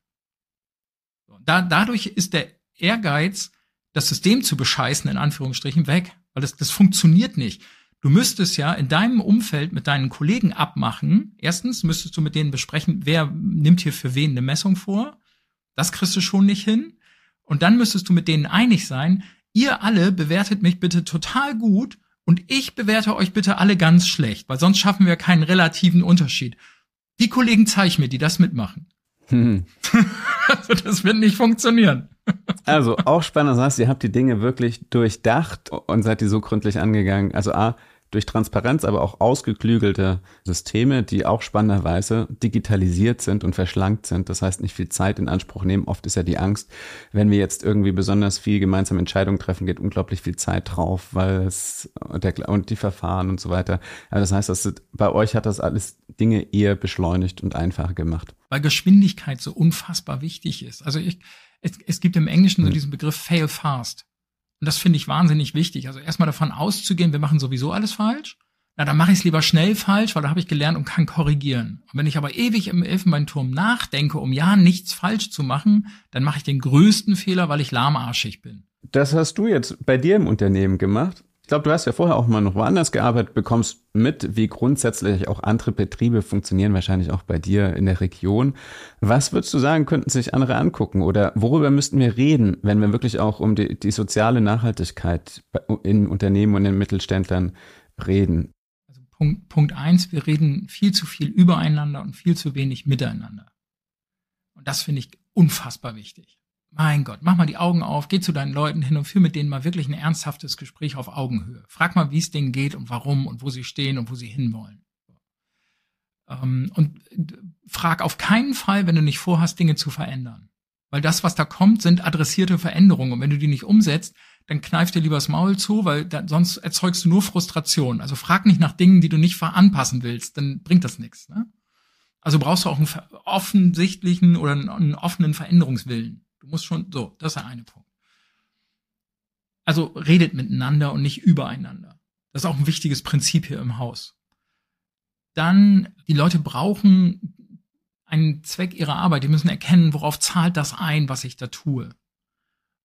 Da, dadurch ist der Ehrgeiz, das System zu bescheißen, in Anführungsstrichen, weg. Weil das, das funktioniert nicht. Du müsstest ja in deinem Umfeld mit deinen Kollegen abmachen. Erstens müsstest du mit denen besprechen, wer nimmt hier für wen eine Messung vor. Das kriegst du schon nicht hin. Und dann müsstest du mit denen einig sein, ihr alle bewertet mich bitte total gut und ich bewerte euch bitte alle ganz schlecht, weil sonst schaffen wir keinen relativen Unterschied. Die Kollegen zeig mir, die das mitmachen. Hm. [laughs] also das wird nicht funktionieren. Also auch spannend, das heißt, ihr habt die Dinge wirklich durchdacht und seid die so gründlich angegangen. Also A, durch Transparenz, aber auch ausgeklügelte Systeme, die auch spannenderweise digitalisiert sind und verschlankt sind. Das heißt, nicht viel Zeit in Anspruch nehmen. Oft ist ja die Angst, wenn wir jetzt irgendwie besonders viel gemeinsam Entscheidungen treffen, geht unglaublich viel Zeit drauf, weil es der, und die Verfahren und so weiter. Aber das heißt, das, bei euch hat das alles Dinge eher beschleunigt und einfacher gemacht. Weil Geschwindigkeit so unfassbar wichtig ist. Also ich, es, es gibt im Englischen so hm. diesen Begriff fail fast. Und das finde ich wahnsinnig wichtig. Also erstmal davon auszugehen, wir machen sowieso alles falsch. Na, dann mache ich es lieber schnell falsch, weil da habe ich gelernt und kann korrigieren. Und wenn ich aber ewig im Elfenbeinturm nachdenke, um ja nichts falsch zu machen, dann mache ich den größten Fehler, weil ich lahmarschig bin. Das hast du jetzt bei dir im Unternehmen gemacht. Ich glaube, du hast ja vorher auch mal noch woanders gearbeitet, bekommst mit, wie grundsätzlich auch andere Betriebe funktionieren, wahrscheinlich auch bei dir in der Region. Was würdest du sagen, könnten sich andere angucken oder worüber müssten wir reden, wenn wir wirklich auch um die, die soziale Nachhaltigkeit in Unternehmen und in Mittelständlern reden? Also Punkt, Punkt eins, wir reden viel zu viel übereinander und viel zu wenig miteinander. Und das finde ich unfassbar wichtig. Mein Gott, mach mal die Augen auf, geh zu deinen Leuten hin und führ mit denen mal wirklich ein ernsthaftes Gespräch auf Augenhöhe. Frag mal, wie es denen geht und warum und wo sie stehen und wo sie hinwollen. Ähm, und frag auf keinen Fall, wenn du nicht vorhast, Dinge zu verändern. Weil das, was da kommt, sind adressierte Veränderungen. Und wenn du die nicht umsetzt, dann kneif dir lieber das Maul zu, weil da, sonst erzeugst du nur Frustration. Also frag nicht nach Dingen, die du nicht veranpassen willst, dann bringt das nichts. Ne? Also brauchst du auch einen offensichtlichen oder einen offenen Veränderungswillen. Du musst schon, so, das ist der eine Punkt. Also redet miteinander und nicht übereinander. Das ist auch ein wichtiges Prinzip hier im Haus. Dann, die Leute brauchen einen Zweck ihrer Arbeit. Die müssen erkennen, worauf zahlt das ein, was ich da tue.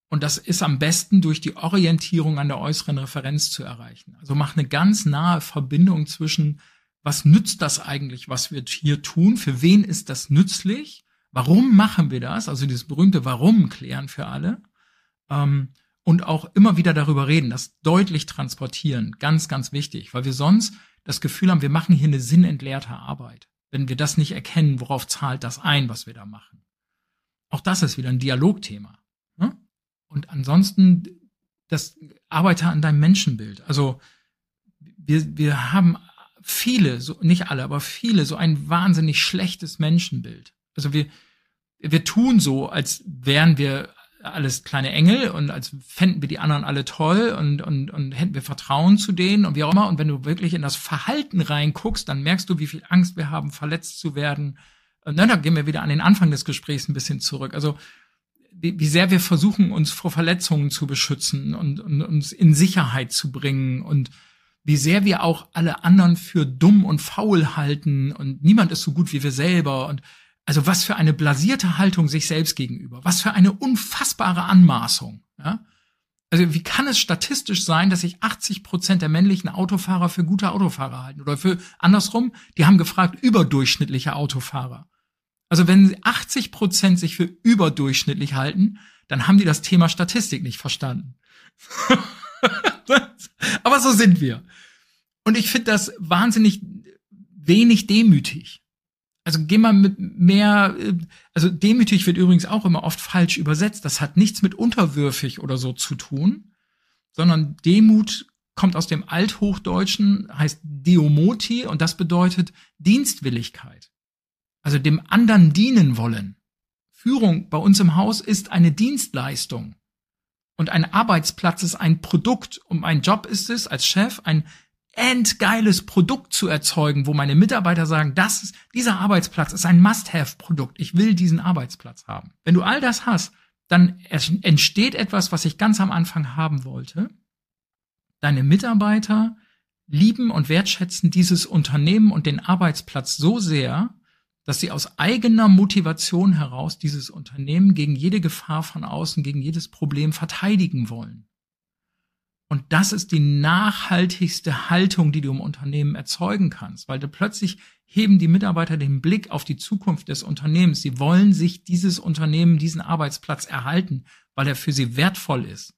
Und das ist am besten durch die Orientierung an der äußeren Referenz zu erreichen. Also mach eine ganz nahe Verbindung zwischen, was nützt das eigentlich, was wir hier tun? Für wen ist das nützlich? Warum machen wir das? Also dieses berühmte Warum klären für alle. Ähm, und auch immer wieder darüber reden, das deutlich transportieren. Ganz, ganz wichtig, weil wir sonst das Gefühl haben, wir machen hier eine sinnentleerte Arbeit. Wenn wir das nicht erkennen, worauf zahlt das ein, was wir da machen. Auch das ist wieder ein Dialogthema. Und ansonsten, das arbeite an deinem Menschenbild. Also wir, wir haben viele, so, nicht alle, aber viele, so ein wahnsinnig schlechtes Menschenbild. Also wir, wir tun so, als wären wir alles kleine Engel und als fänden wir die anderen alle toll und, und, und hätten wir Vertrauen zu denen und wie auch immer. Und wenn du wirklich in das Verhalten reinguckst, dann merkst du, wie viel Angst wir haben, verletzt zu werden. Dann, dann gehen wir wieder an den Anfang des Gesprächs ein bisschen zurück. Also wie, wie sehr wir versuchen, uns vor Verletzungen zu beschützen und, und uns in Sicherheit zu bringen und wie sehr wir auch alle anderen für dumm und faul halten und niemand ist so gut wie wir selber und also was für eine blasierte Haltung sich selbst gegenüber, was für eine unfassbare Anmaßung, ja? Also wie kann es statistisch sein, dass sich 80 Prozent der männlichen Autofahrer für gute Autofahrer halten oder für andersrum, die haben gefragt überdurchschnittliche Autofahrer. Also wenn 80 Prozent sich für überdurchschnittlich halten, dann haben die das Thema Statistik nicht verstanden. [laughs] Aber so sind wir. Und ich finde das wahnsinnig wenig demütig. Also geh mal mit mehr, also demütig wird übrigens auch immer oft falsch übersetzt. Das hat nichts mit unterwürfig oder so zu tun, sondern Demut kommt aus dem Althochdeutschen, heißt Deomoti und das bedeutet Dienstwilligkeit also dem anderen dienen wollen. Führung bei uns im Haus ist eine Dienstleistung. Und ein Arbeitsplatz ist ein Produkt. Und mein Job ist es, als Chef ein endgeiles Produkt zu erzeugen, wo meine Mitarbeiter sagen, das ist, dieser Arbeitsplatz ist ein Must-Have-Produkt. Ich will diesen Arbeitsplatz haben. Wenn du all das hast, dann entsteht etwas, was ich ganz am Anfang haben wollte. Deine Mitarbeiter lieben und wertschätzen dieses Unternehmen und den Arbeitsplatz so sehr, dass sie aus eigener Motivation heraus dieses Unternehmen gegen jede Gefahr von außen, gegen jedes Problem verteidigen wollen. Und das ist die nachhaltigste Haltung, die du im Unternehmen erzeugen kannst, weil du plötzlich heben die Mitarbeiter den Blick auf die Zukunft des Unternehmens. Sie wollen sich dieses Unternehmen, diesen Arbeitsplatz erhalten, weil er für sie wertvoll ist.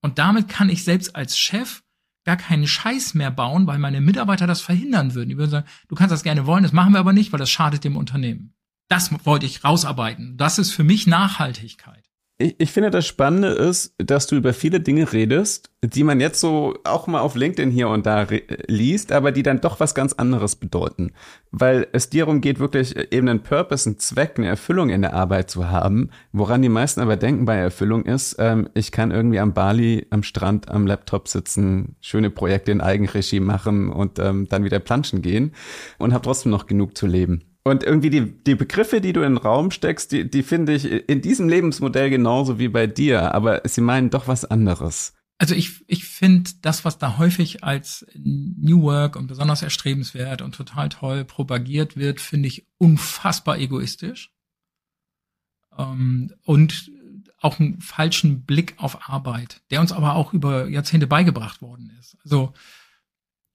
Und damit kann ich selbst als Chef gar keinen Scheiß mehr bauen, weil meine Mitarbeiter das verhindern würden. Die würden sagen, du kannst das gerne wollen, das machen wir aber nicht, weil das schadet dem Unternehmen. Das wollte ich rausarbeiten. Das ist für mich Nachhaltigkeit ich, ich finde, das Spannende ist, dass du über viele Dinge redest, die man jetzt so auch mal auf LinkedIn hier und da liest, aber die dann doch was ganz anderes bedeuten. Weil es dir darum geht, wirklich eben einen Purpose, einen Zweck, eine Erfüllung in der Arbeit zu haben. Woran die meisten aber denken bei Erfüllung ist, ähm, ich kann irgendwie am Bali, am Strand, am Laptop sitzen, schöne Projekte in Eigenregie machen und ähm, dann wieder planschen gehen und habe trotzdem noch genug zu leben. Und irgendwie die, die Begriffe, die du in den Raum steckst, die, die finde ich in diesem Lebensmodell genauso wie bei dir, aber sie meinen doch was anderes. Also ich, ich finde das, was da häufig als New Work und besonders erstrebenswert und total toll propagiert wird, finde ich unfassbar egoistisch. Ähm, und auch einen falschen Blick auf Arbeit, der uns aber auch über Jahrzehnte beigebracht worden ist. Also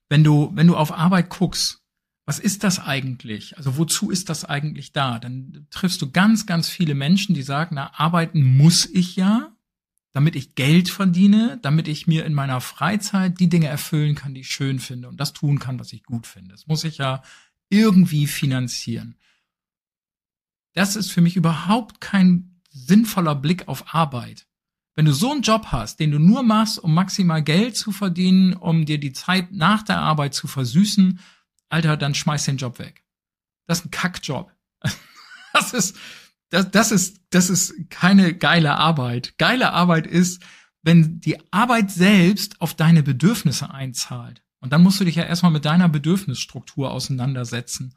wenn du, wenn du auf Arbeit guckst, was ist das eigentlich? Also wozu ist das eigentlich da? Dann triffst du ganz, ganz viele Menschen, die sagen, na, arbeiten muss ich ja, damit ich Geld verdiene, damit ich mir in meiner Freizeit die Dinge erfüllen kann, die ich schön finde und das tun kann, was ich gut finde. Das muss ich ja irgendwie finanzieren. Das ist für mich überhaupt kein sinnvoller Blick auf Arbeit. Wenn du so einen Job hast, den du nur machst, um maximal Geld zu verdienen, um dir die Zeit nach der Arbeit zu versüßen Alter, dann schmeiß den Job weg. Das ist ein Kackjob. [laughs] Das ist, das, das ist, das ist keine geile Arbeit. Geile Arbeit ist, wenn die Arbeit selbst auf deine Bedürfnisse einzahlt. Und dann musst du dich ja erstmal mit deiner Bedürfnisstruktur auseinandersetzen.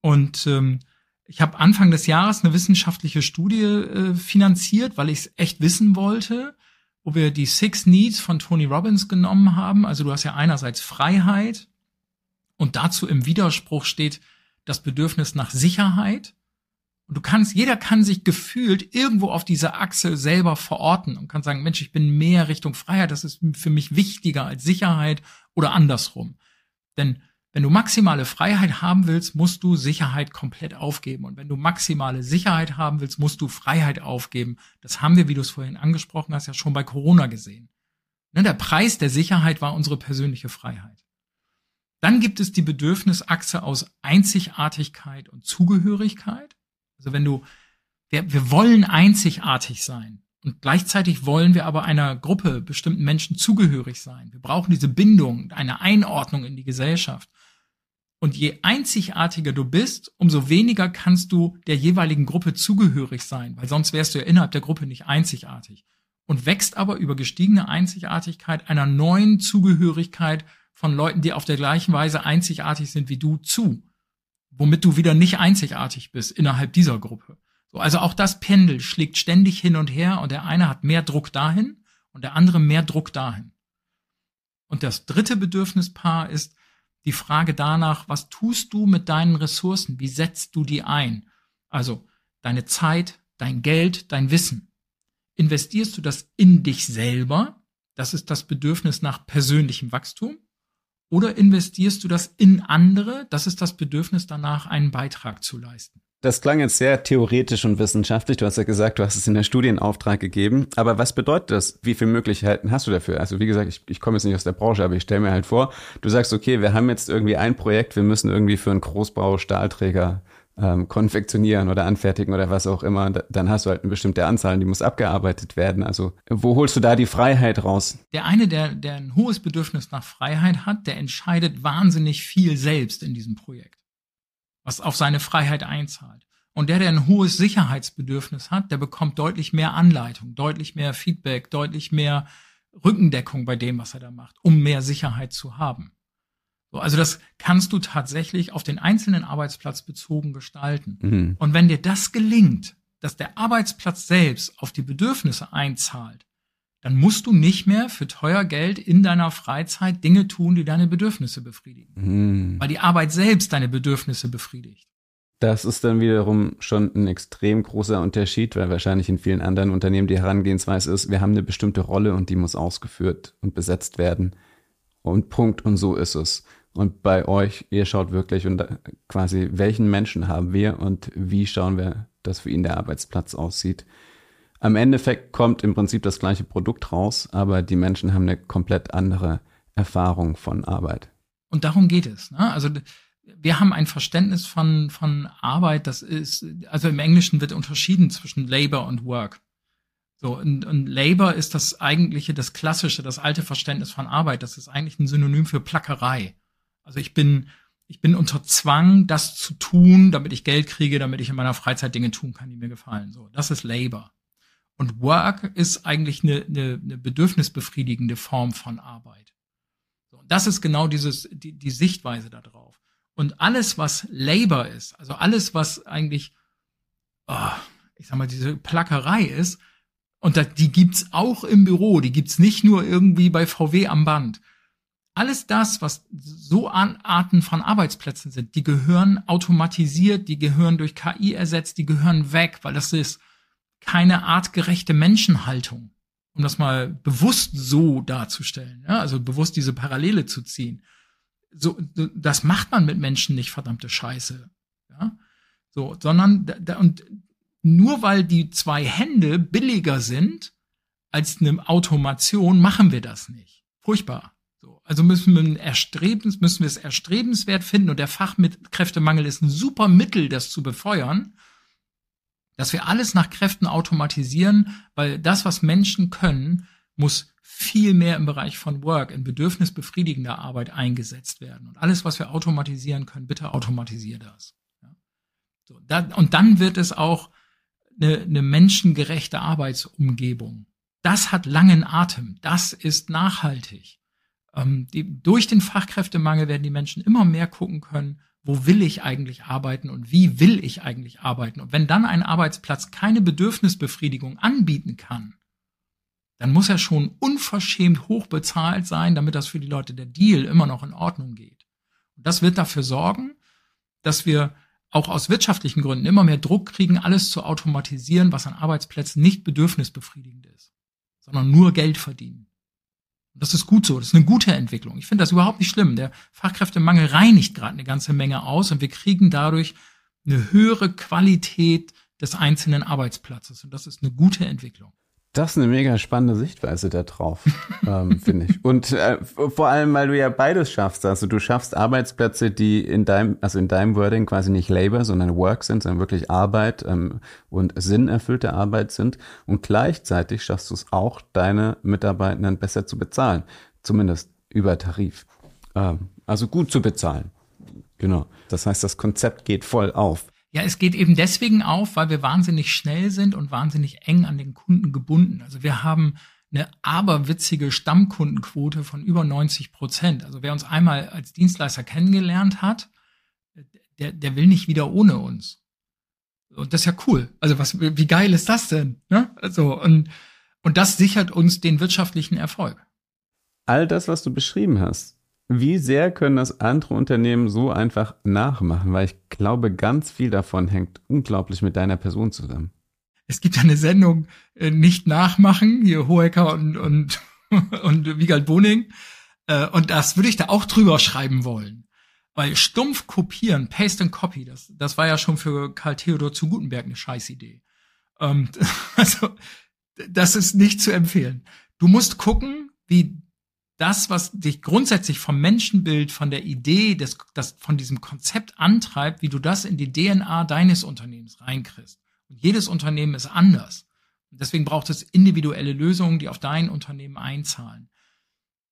Und ähm, Ich habe Anfang des Jahres eine wissenschaftliche Studie äh, finanziert, weil ich es echt wissen wollte, wo wir die Six Needs von Tony Robbins genommen haben. Also du hast ja einerseits Freiheit und dazu im Widerspruch steht das Bedürfnis nach Sicherheit. Und du kannst, jeder kann sich gefühlt irgendwo auf dieser Achse selber verorten und kann sagen, Mensch, ich bin mehr Richtung Freiheit, das ist für mich wichtiger als Sicherheit oder andersrum. Denn wenn du maximale Freiheit haben willst, musst du Sicherheit komplett aufgeben. Und wenn du maximale Sicherheit haben willst, musst du Freiheit aufgeben. Das haben wir, wie du es vorhin angesprochen hast, ja schon bei Corona gesehen. Ne, der Preis der Sicherheit war unsere persönliche Freiheit. Dann gibt es die Bedürfnisachse aus Einzigartigkeit und Zugehörigkeit. Also wenn du, wir, wir wollen einzigartig sein. Und gleichzeitig wollen wir aber einer Gruppe, bestimmten Menschen zugehörig sein. Wir brauchen diese Bindung, eine Einordnung in die Gesellschaft. Und je einzigartiger du bist, umso weniger kannst du der jeweiligen Gruppe zugehörig sein, weil sonst wärst du ja innerhalb der Gruppe nicht einzigartig. Und wächst aber über gestiegene Einzigartigkeit einer neuen Zugehörigkeit von Leuten, die auf der gleichen Weise einzigartig sind wie du, zu. Womit du wieder nicht einzigartig bist innerhalb dieser Gruppe. So, also auch das Pendel schlägt ständig hin und her und der eine hat mehr Druck dahin und der andere mehr Druck dahin. Und das dritte Bedürfnispaar ist, die Frage danach, was tust du mit deinen Ressourcen? Wie setzt du die ein? Also deine Zeit, dein Geld, dein Wissen. Investierst du das in dich selber? Das ist das Bedürfnis nach persönlichem Wachstum. Oder investierst du das in andere? Das ist das Bedürfnis danach, einen Beitrag zu leisten. Das klang jetzt sehr theoretisch und wissenschaftlich. Du hast ja gesagt, du hast es in der Studienauftrag gegeben. Aber was bedeutet das? Wie viele Möglichkeiten hast du dafür? Also wie gesagt, ich, ich komme jetzt nicht aus der Branche, aber ich stelle mir halt vor, du sagst, okay, wir haben jetzt irgendwie ein Projekt, wir müssen irgendwie für einen Großbau Stahlträger ähm, konfektionieren oder anfertigen oder was auch immer. Dann hast du halt eine bestimmte Anzahl, die muss abgearbeitet werden. Also wo holst du da die Freiheit raus? Der eine, der, der ein hohes Bedürfnis nach Freiheit hat, der entscheidet wahnsinnig viel selbst in diesem Projekt was auf seine Freiheit einzahlt. Und der, der ein hohes Sicherheitsbedürfnis hat, der bekommt deutlich mehr Anleitung, deutlich mehr Feedback, deutlich mehr Rückendeckung bei dem, was er da macht, um mehr Sicherheit zu haben. So, also das kannst du tatsächlich auf den einzelnen Arbeitsplatz bezogen gestalten. Mhm. Und wenn dir das gelingt, dass der Arbeitsplatz selbst auf die Bedürfnisse einzahlt, dann musst du nicht mehr für teuer Geld in deiner Freizeit Dinge tun, die deine Bedürfnisse befriedigen. Mhm. Weil die Arbeit selbst deine Bedürfnisse befriedigt. Das ist dann wiederum schon ein extrem großer Unterschied, weil wahrscheinlich in vielen anderen Unternehmen die Herangehensweise ist, wir haben eine bestimmte Rolle und die muss ausgeführt und besetzt werden. Und Punkt und so ist es. Und bei euch, ihr schaut wirklich und quasi, welchen Menschen haben wir und wie schauen wir, dass für ihn der Arbeitsplatz aussieht. Am Endeffekt kommt im Prinzip das gleiche Produkt raus, aber die Menschen haben eine komplett andere Erfahrung von Arbeit. Und darum geht es. Ne? Also wir haben ein Verständnis von, von Arbeit, das ist, also im Englischen wird unterschieden zwischen Labor und Work. So, und, und Labor ist das eigentliche, das klassische, das alte Verständnis von Arbeit. Das ist eigentlich ein Synonym für Plackerei. Also ich bin, ich bin unter Zwang, das zu tun, damit ich Geld kriege, damit ich in meiner Freizeit Dinge tun kann, die mir gefallen. So, das ist Labor. Und Work ist eigentlich eine, eine, eine bedürfnisbefriedigende Form von Arbeit. So, das ist genau dieses, die, die Sichtweise darauf. Und alles, was Labor ist, also alles, was eigentlich, oh, ich sag mal, diese Plackerei ist, und da, die gibt's auch im Büro, die gibt's nicht nur irgendwie bei VW am Band. Alles das, was so an Arten von Arbeitsplätzen sind, die gehören automatisiert, die gehören durch KI ersetzt, die gehören weg, weil das ist keine artgerechte Menschenhaltung, um das mal bewusst so darzustellen, ja, also bewusst diese Parallele zu ziehen. So, das macht man mit Menschen nicht, verdammte Scheiße, ja, so, sondern da, und nur weil die zwei Hände billiger sind als eine Automation, machen wir das nicht. Furchtbar. So, also müssen wir erstrebens, müssen wir es erstrebenswert finden und der Fachkräftemangel ist ein super Mittel, das zu befeuern dass wir alles nach Kräften automatisieren, weil das, was Menschen können, muss viel mehr im Bereich von Work, in bedürfnisbefriedigender Arbeit eingesetzt werden. Und alles, was wir automatisieren können, bitte automatisier das. Ja. So, da, und dann wird es auch eine, eine menschengerechte Arbeitsumgebung. Das hat langen Atem. Das ist nachhaltig. Ähm, die, durch den Fachkräftemangel werden die Menschen immer mehr gucken können, wo will ich eigentlich arbeiten und wie will ich eigentlich arbeiten. Und wenn dann ein Arbeitsplatz keine Bedürfnisbefriedigung anbieten kann, dann muss er schon unverschämt hoch bezahlt sein, damit das für die Leute der Deal immer noch in Ordnung geht. Und das wird dafür sorgen, dass wir auch aus wirtschaftlichen Gründen immer mehr Druck kriegen, alles zu automatisieren, was an Arbeitsplätzen nicht bedürfnisbefriedigend ist, sondern nur Geld verdienen. Das ist gut so, das ist eine gute Entwicklung. Ich finde das überhaupt nicht schlimm. Der Fachkräftemangel reinigt gerade eine ganze Menge aus und wir kriegen dadurch eine höhere Qualität des einzelnen Arbeitsplatzes. Und das ist eine gute Entwicklung. Das ist eine mega spannende Sichtweise da drauf, [laughs] ähm, finde ich. Und äh, vor allem, weil du ja beides schaffst. Also du schaffst Arbeitsplätze, die in deinem, also in deinem Wording quasi nicht Labor, sondern Work sind, sondern wirklich Arbeit ähm, und sinnerfüllte Arbeit sind. Und gleichzeitig schaffst du es auch, deine Mitarbeitenden besser zu bezahlen. Zumindest über Tarif. Ähm, also gut zu bezahlen. Genau. Das heißt, das Konzept geht voll auf. Ja, es geht eben deswegen auf, weil wir wahnsinnig schnell sind und wahnsinnig eng an den Kunden gebunden. Also wir haben eine aberwitzige Stammkundenquote von über 90 Prozent. Also wer uns einmal als Dienstleister kennengelernt hat, der, der will nicht wieder ohne uns. Und das ist ja cool. Also was, wie geil ist das denn? Ne? Also, und, und das sichert uns den wirtschaftlichen Erfolg. All das, was du beschrieben hast, wie sehr können das andere Unternehmen so einfach nachmachen? Weil ich glaube, ganz viel davon hängt unglaublich mit deiner Person zusammen. Es gibt eine Sendung äh, nicht nachmachen, hier Hohecker und, und, [laughs] und Wiegald Boning. Äh, und das würde ich da auch drüber schreiben wollen. Weil stumpf kopieren, Paste and Copy, das, das war ja schon für Karl Theodor zu Gutenberg eine Scheißidee. Ähm, [laughs] also, das ist nicht zu empfehlen. Du musst gucken, wie das, was dich grundsätzlich vom Menschenbild, von der Idee, des, das, von diesem Konzept antreibt, wie du das in die DNA deines Unternehmens reinkriegst. Und jedes Unternehmen ist anders. Und deswegen braucht es individuelle Lösungen, die auf dein Unternehmen einzahlen.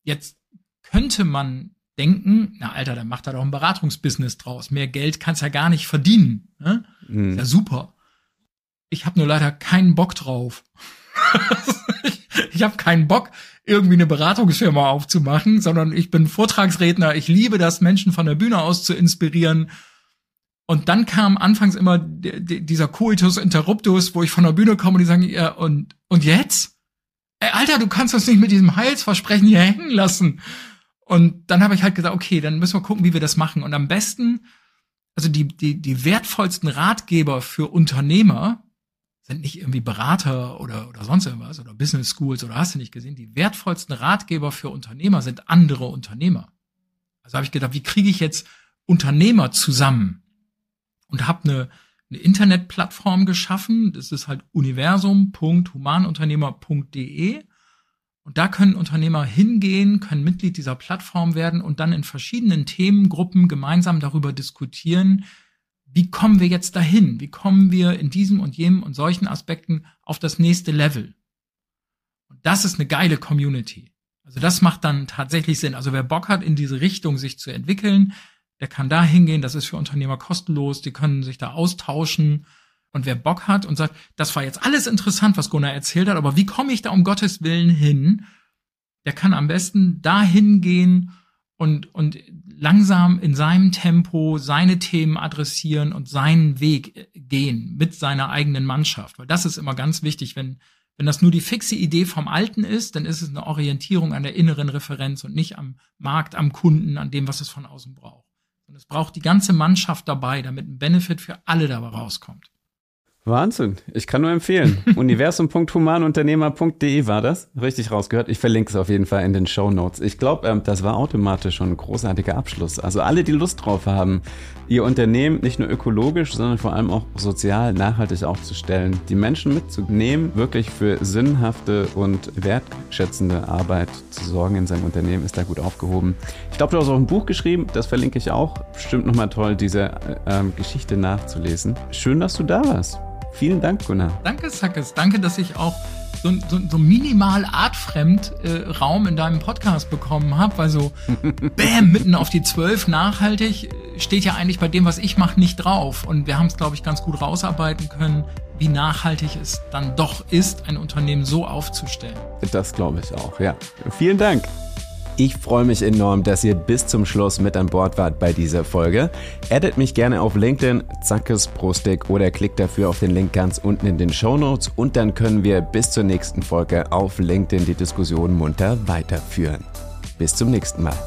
Jetzt könnte man denken, na Alter, dann macht er doch ein Beratungsbusiness draus. Mehr Geld kannst du ja gar nicht verdienen. Ne? Mhm. Ja super. Ich habe nur leider keinen Bock drauf. [laughs] ich habe keinen Bock, irgendwie eine Beratungsfirma aufzumachen, sondern ich bin Vortragsredner. Ich liebe das, Menschen von der Bühne aus zu inspirieren. Und dann kam anfangs immer dieser Coitus Interruptus, wo ich von der Bühne komme und die sagen, ja, und, und jetzt? Ey, Alter, du kannst uns nicht mit diesem Heilsversprechen hier hängen lassen. Und dann habe ich halt gesagt, okay, dann müssen wir gucken, wie wir das machen. Und am besten, also die, die, die wertvollsten Ratgeber für Unternehmer sind nicht irgendwie Berater oder, oder sonst irgendwas oder Business Schools oder hast du nicht gesehen. Die wertvollsten Ratgeber für Unternehmer sind andere Unternehmer. Also habe ich gedacht, wie kriege ich jetzt Unternehmer zusammen? Und habe eine, eine Internetplattform geschaffen. Das ist halt universum.humanunternehmer.de. Und da können Unternehmer hingehen, können Mitglied dieser Plattform werden und dann in verschiedenen Themengruppen gemeinsam darüber diskutieren, wie kommen wir jetzt dahin? Wie kommen wir in diesem und jenem und solchen Aspekten auf das nächste Level? Und das ist eine geile Community. Also das macht dann tatsächlich Sinn. Also wer Bock hat, in diese Richtung sich zu entwickeln, der kann da hingehen. Das ist für Unternehmer kostenlos. Die können sich da austauschen. Und wer Bock hat und sagt, das war jetzt alles interessant, was Gunnar erzählt hat, aber wie komme ich da um Gottes Willen hin? Der kann am besten da hingehen und, und langsam in seinem Tempo seine Themen adressieren und seinen Weg äh, gehen mit seiner eigenen Mannschaft. Weil das ist immer ganz wichtig. Wenn, wenn das nur die fixe Idee vom Alten ist, dann ist es eine Orientierung an der inneren Referenz und nicht am Markt, am Kunden, an dem, was es von außen braucht. Und es braucht die ganze Mannschaft dabei, damit ein Benefit für alle dabei rauskommt. Wahnsinn. Ich kann nur empfehlen. [laughs] Universum.humanunternehmer.de war das. Richtig rausgehört. Ich verlinke es auf jeden Fall in den Show Notes. Ich glaube, ähm, das war automatisch schon ein großartiger Abschluss. Also alle, die Lust drauf haben, ihr Unternehmen nicht nur ökologisch, sondern vor allem auch sozial nachhaltig aufzustellen, die Menschen mitzunehmen, wirklich für sinnhafte und wertschätzende Arbeit zu sorgen in seinem Unternehmen, ist da gut aufgehoben. Ich glaube, du hast auch ein Buch geschrieben. Das verlinke ich auch. Bestimmt nochmal toll, diese äh, ähm, Geschichte nachzulesen. Schön, dass du da warst. Vielen Dank, Gunnar. Danke, Sackes. Danke, dass ich auch so, so, so minimal artfremd äh, Raum in deinem Podcast bekommen habe, weil so [laughs] bam, mitten auf die zwölf nachhaltig äh, steht ja eigentlich bei dem, was ich mache, nicht drauf. Und wir haben es, glaube ich, ganz gut rausarbeiten können, wie nachhaltig es dann doch ist, ein Unternehmen so aufzustellen. Das glaube ich auch, ja. Vielen Dank. Ich freue mich enorm, dass ihr bis zum Schluss mit an Bord wart bei dieser Folge. Addet mich gerne auf LinkedIn, Zackes Prostik oder klickt dafür auf den Link ganz unten in den Show Notes und dann können wir bis zur nächsten Folge auf LinkedIn die Diskussion munter weiterführen. Bis zum nächsten Mal.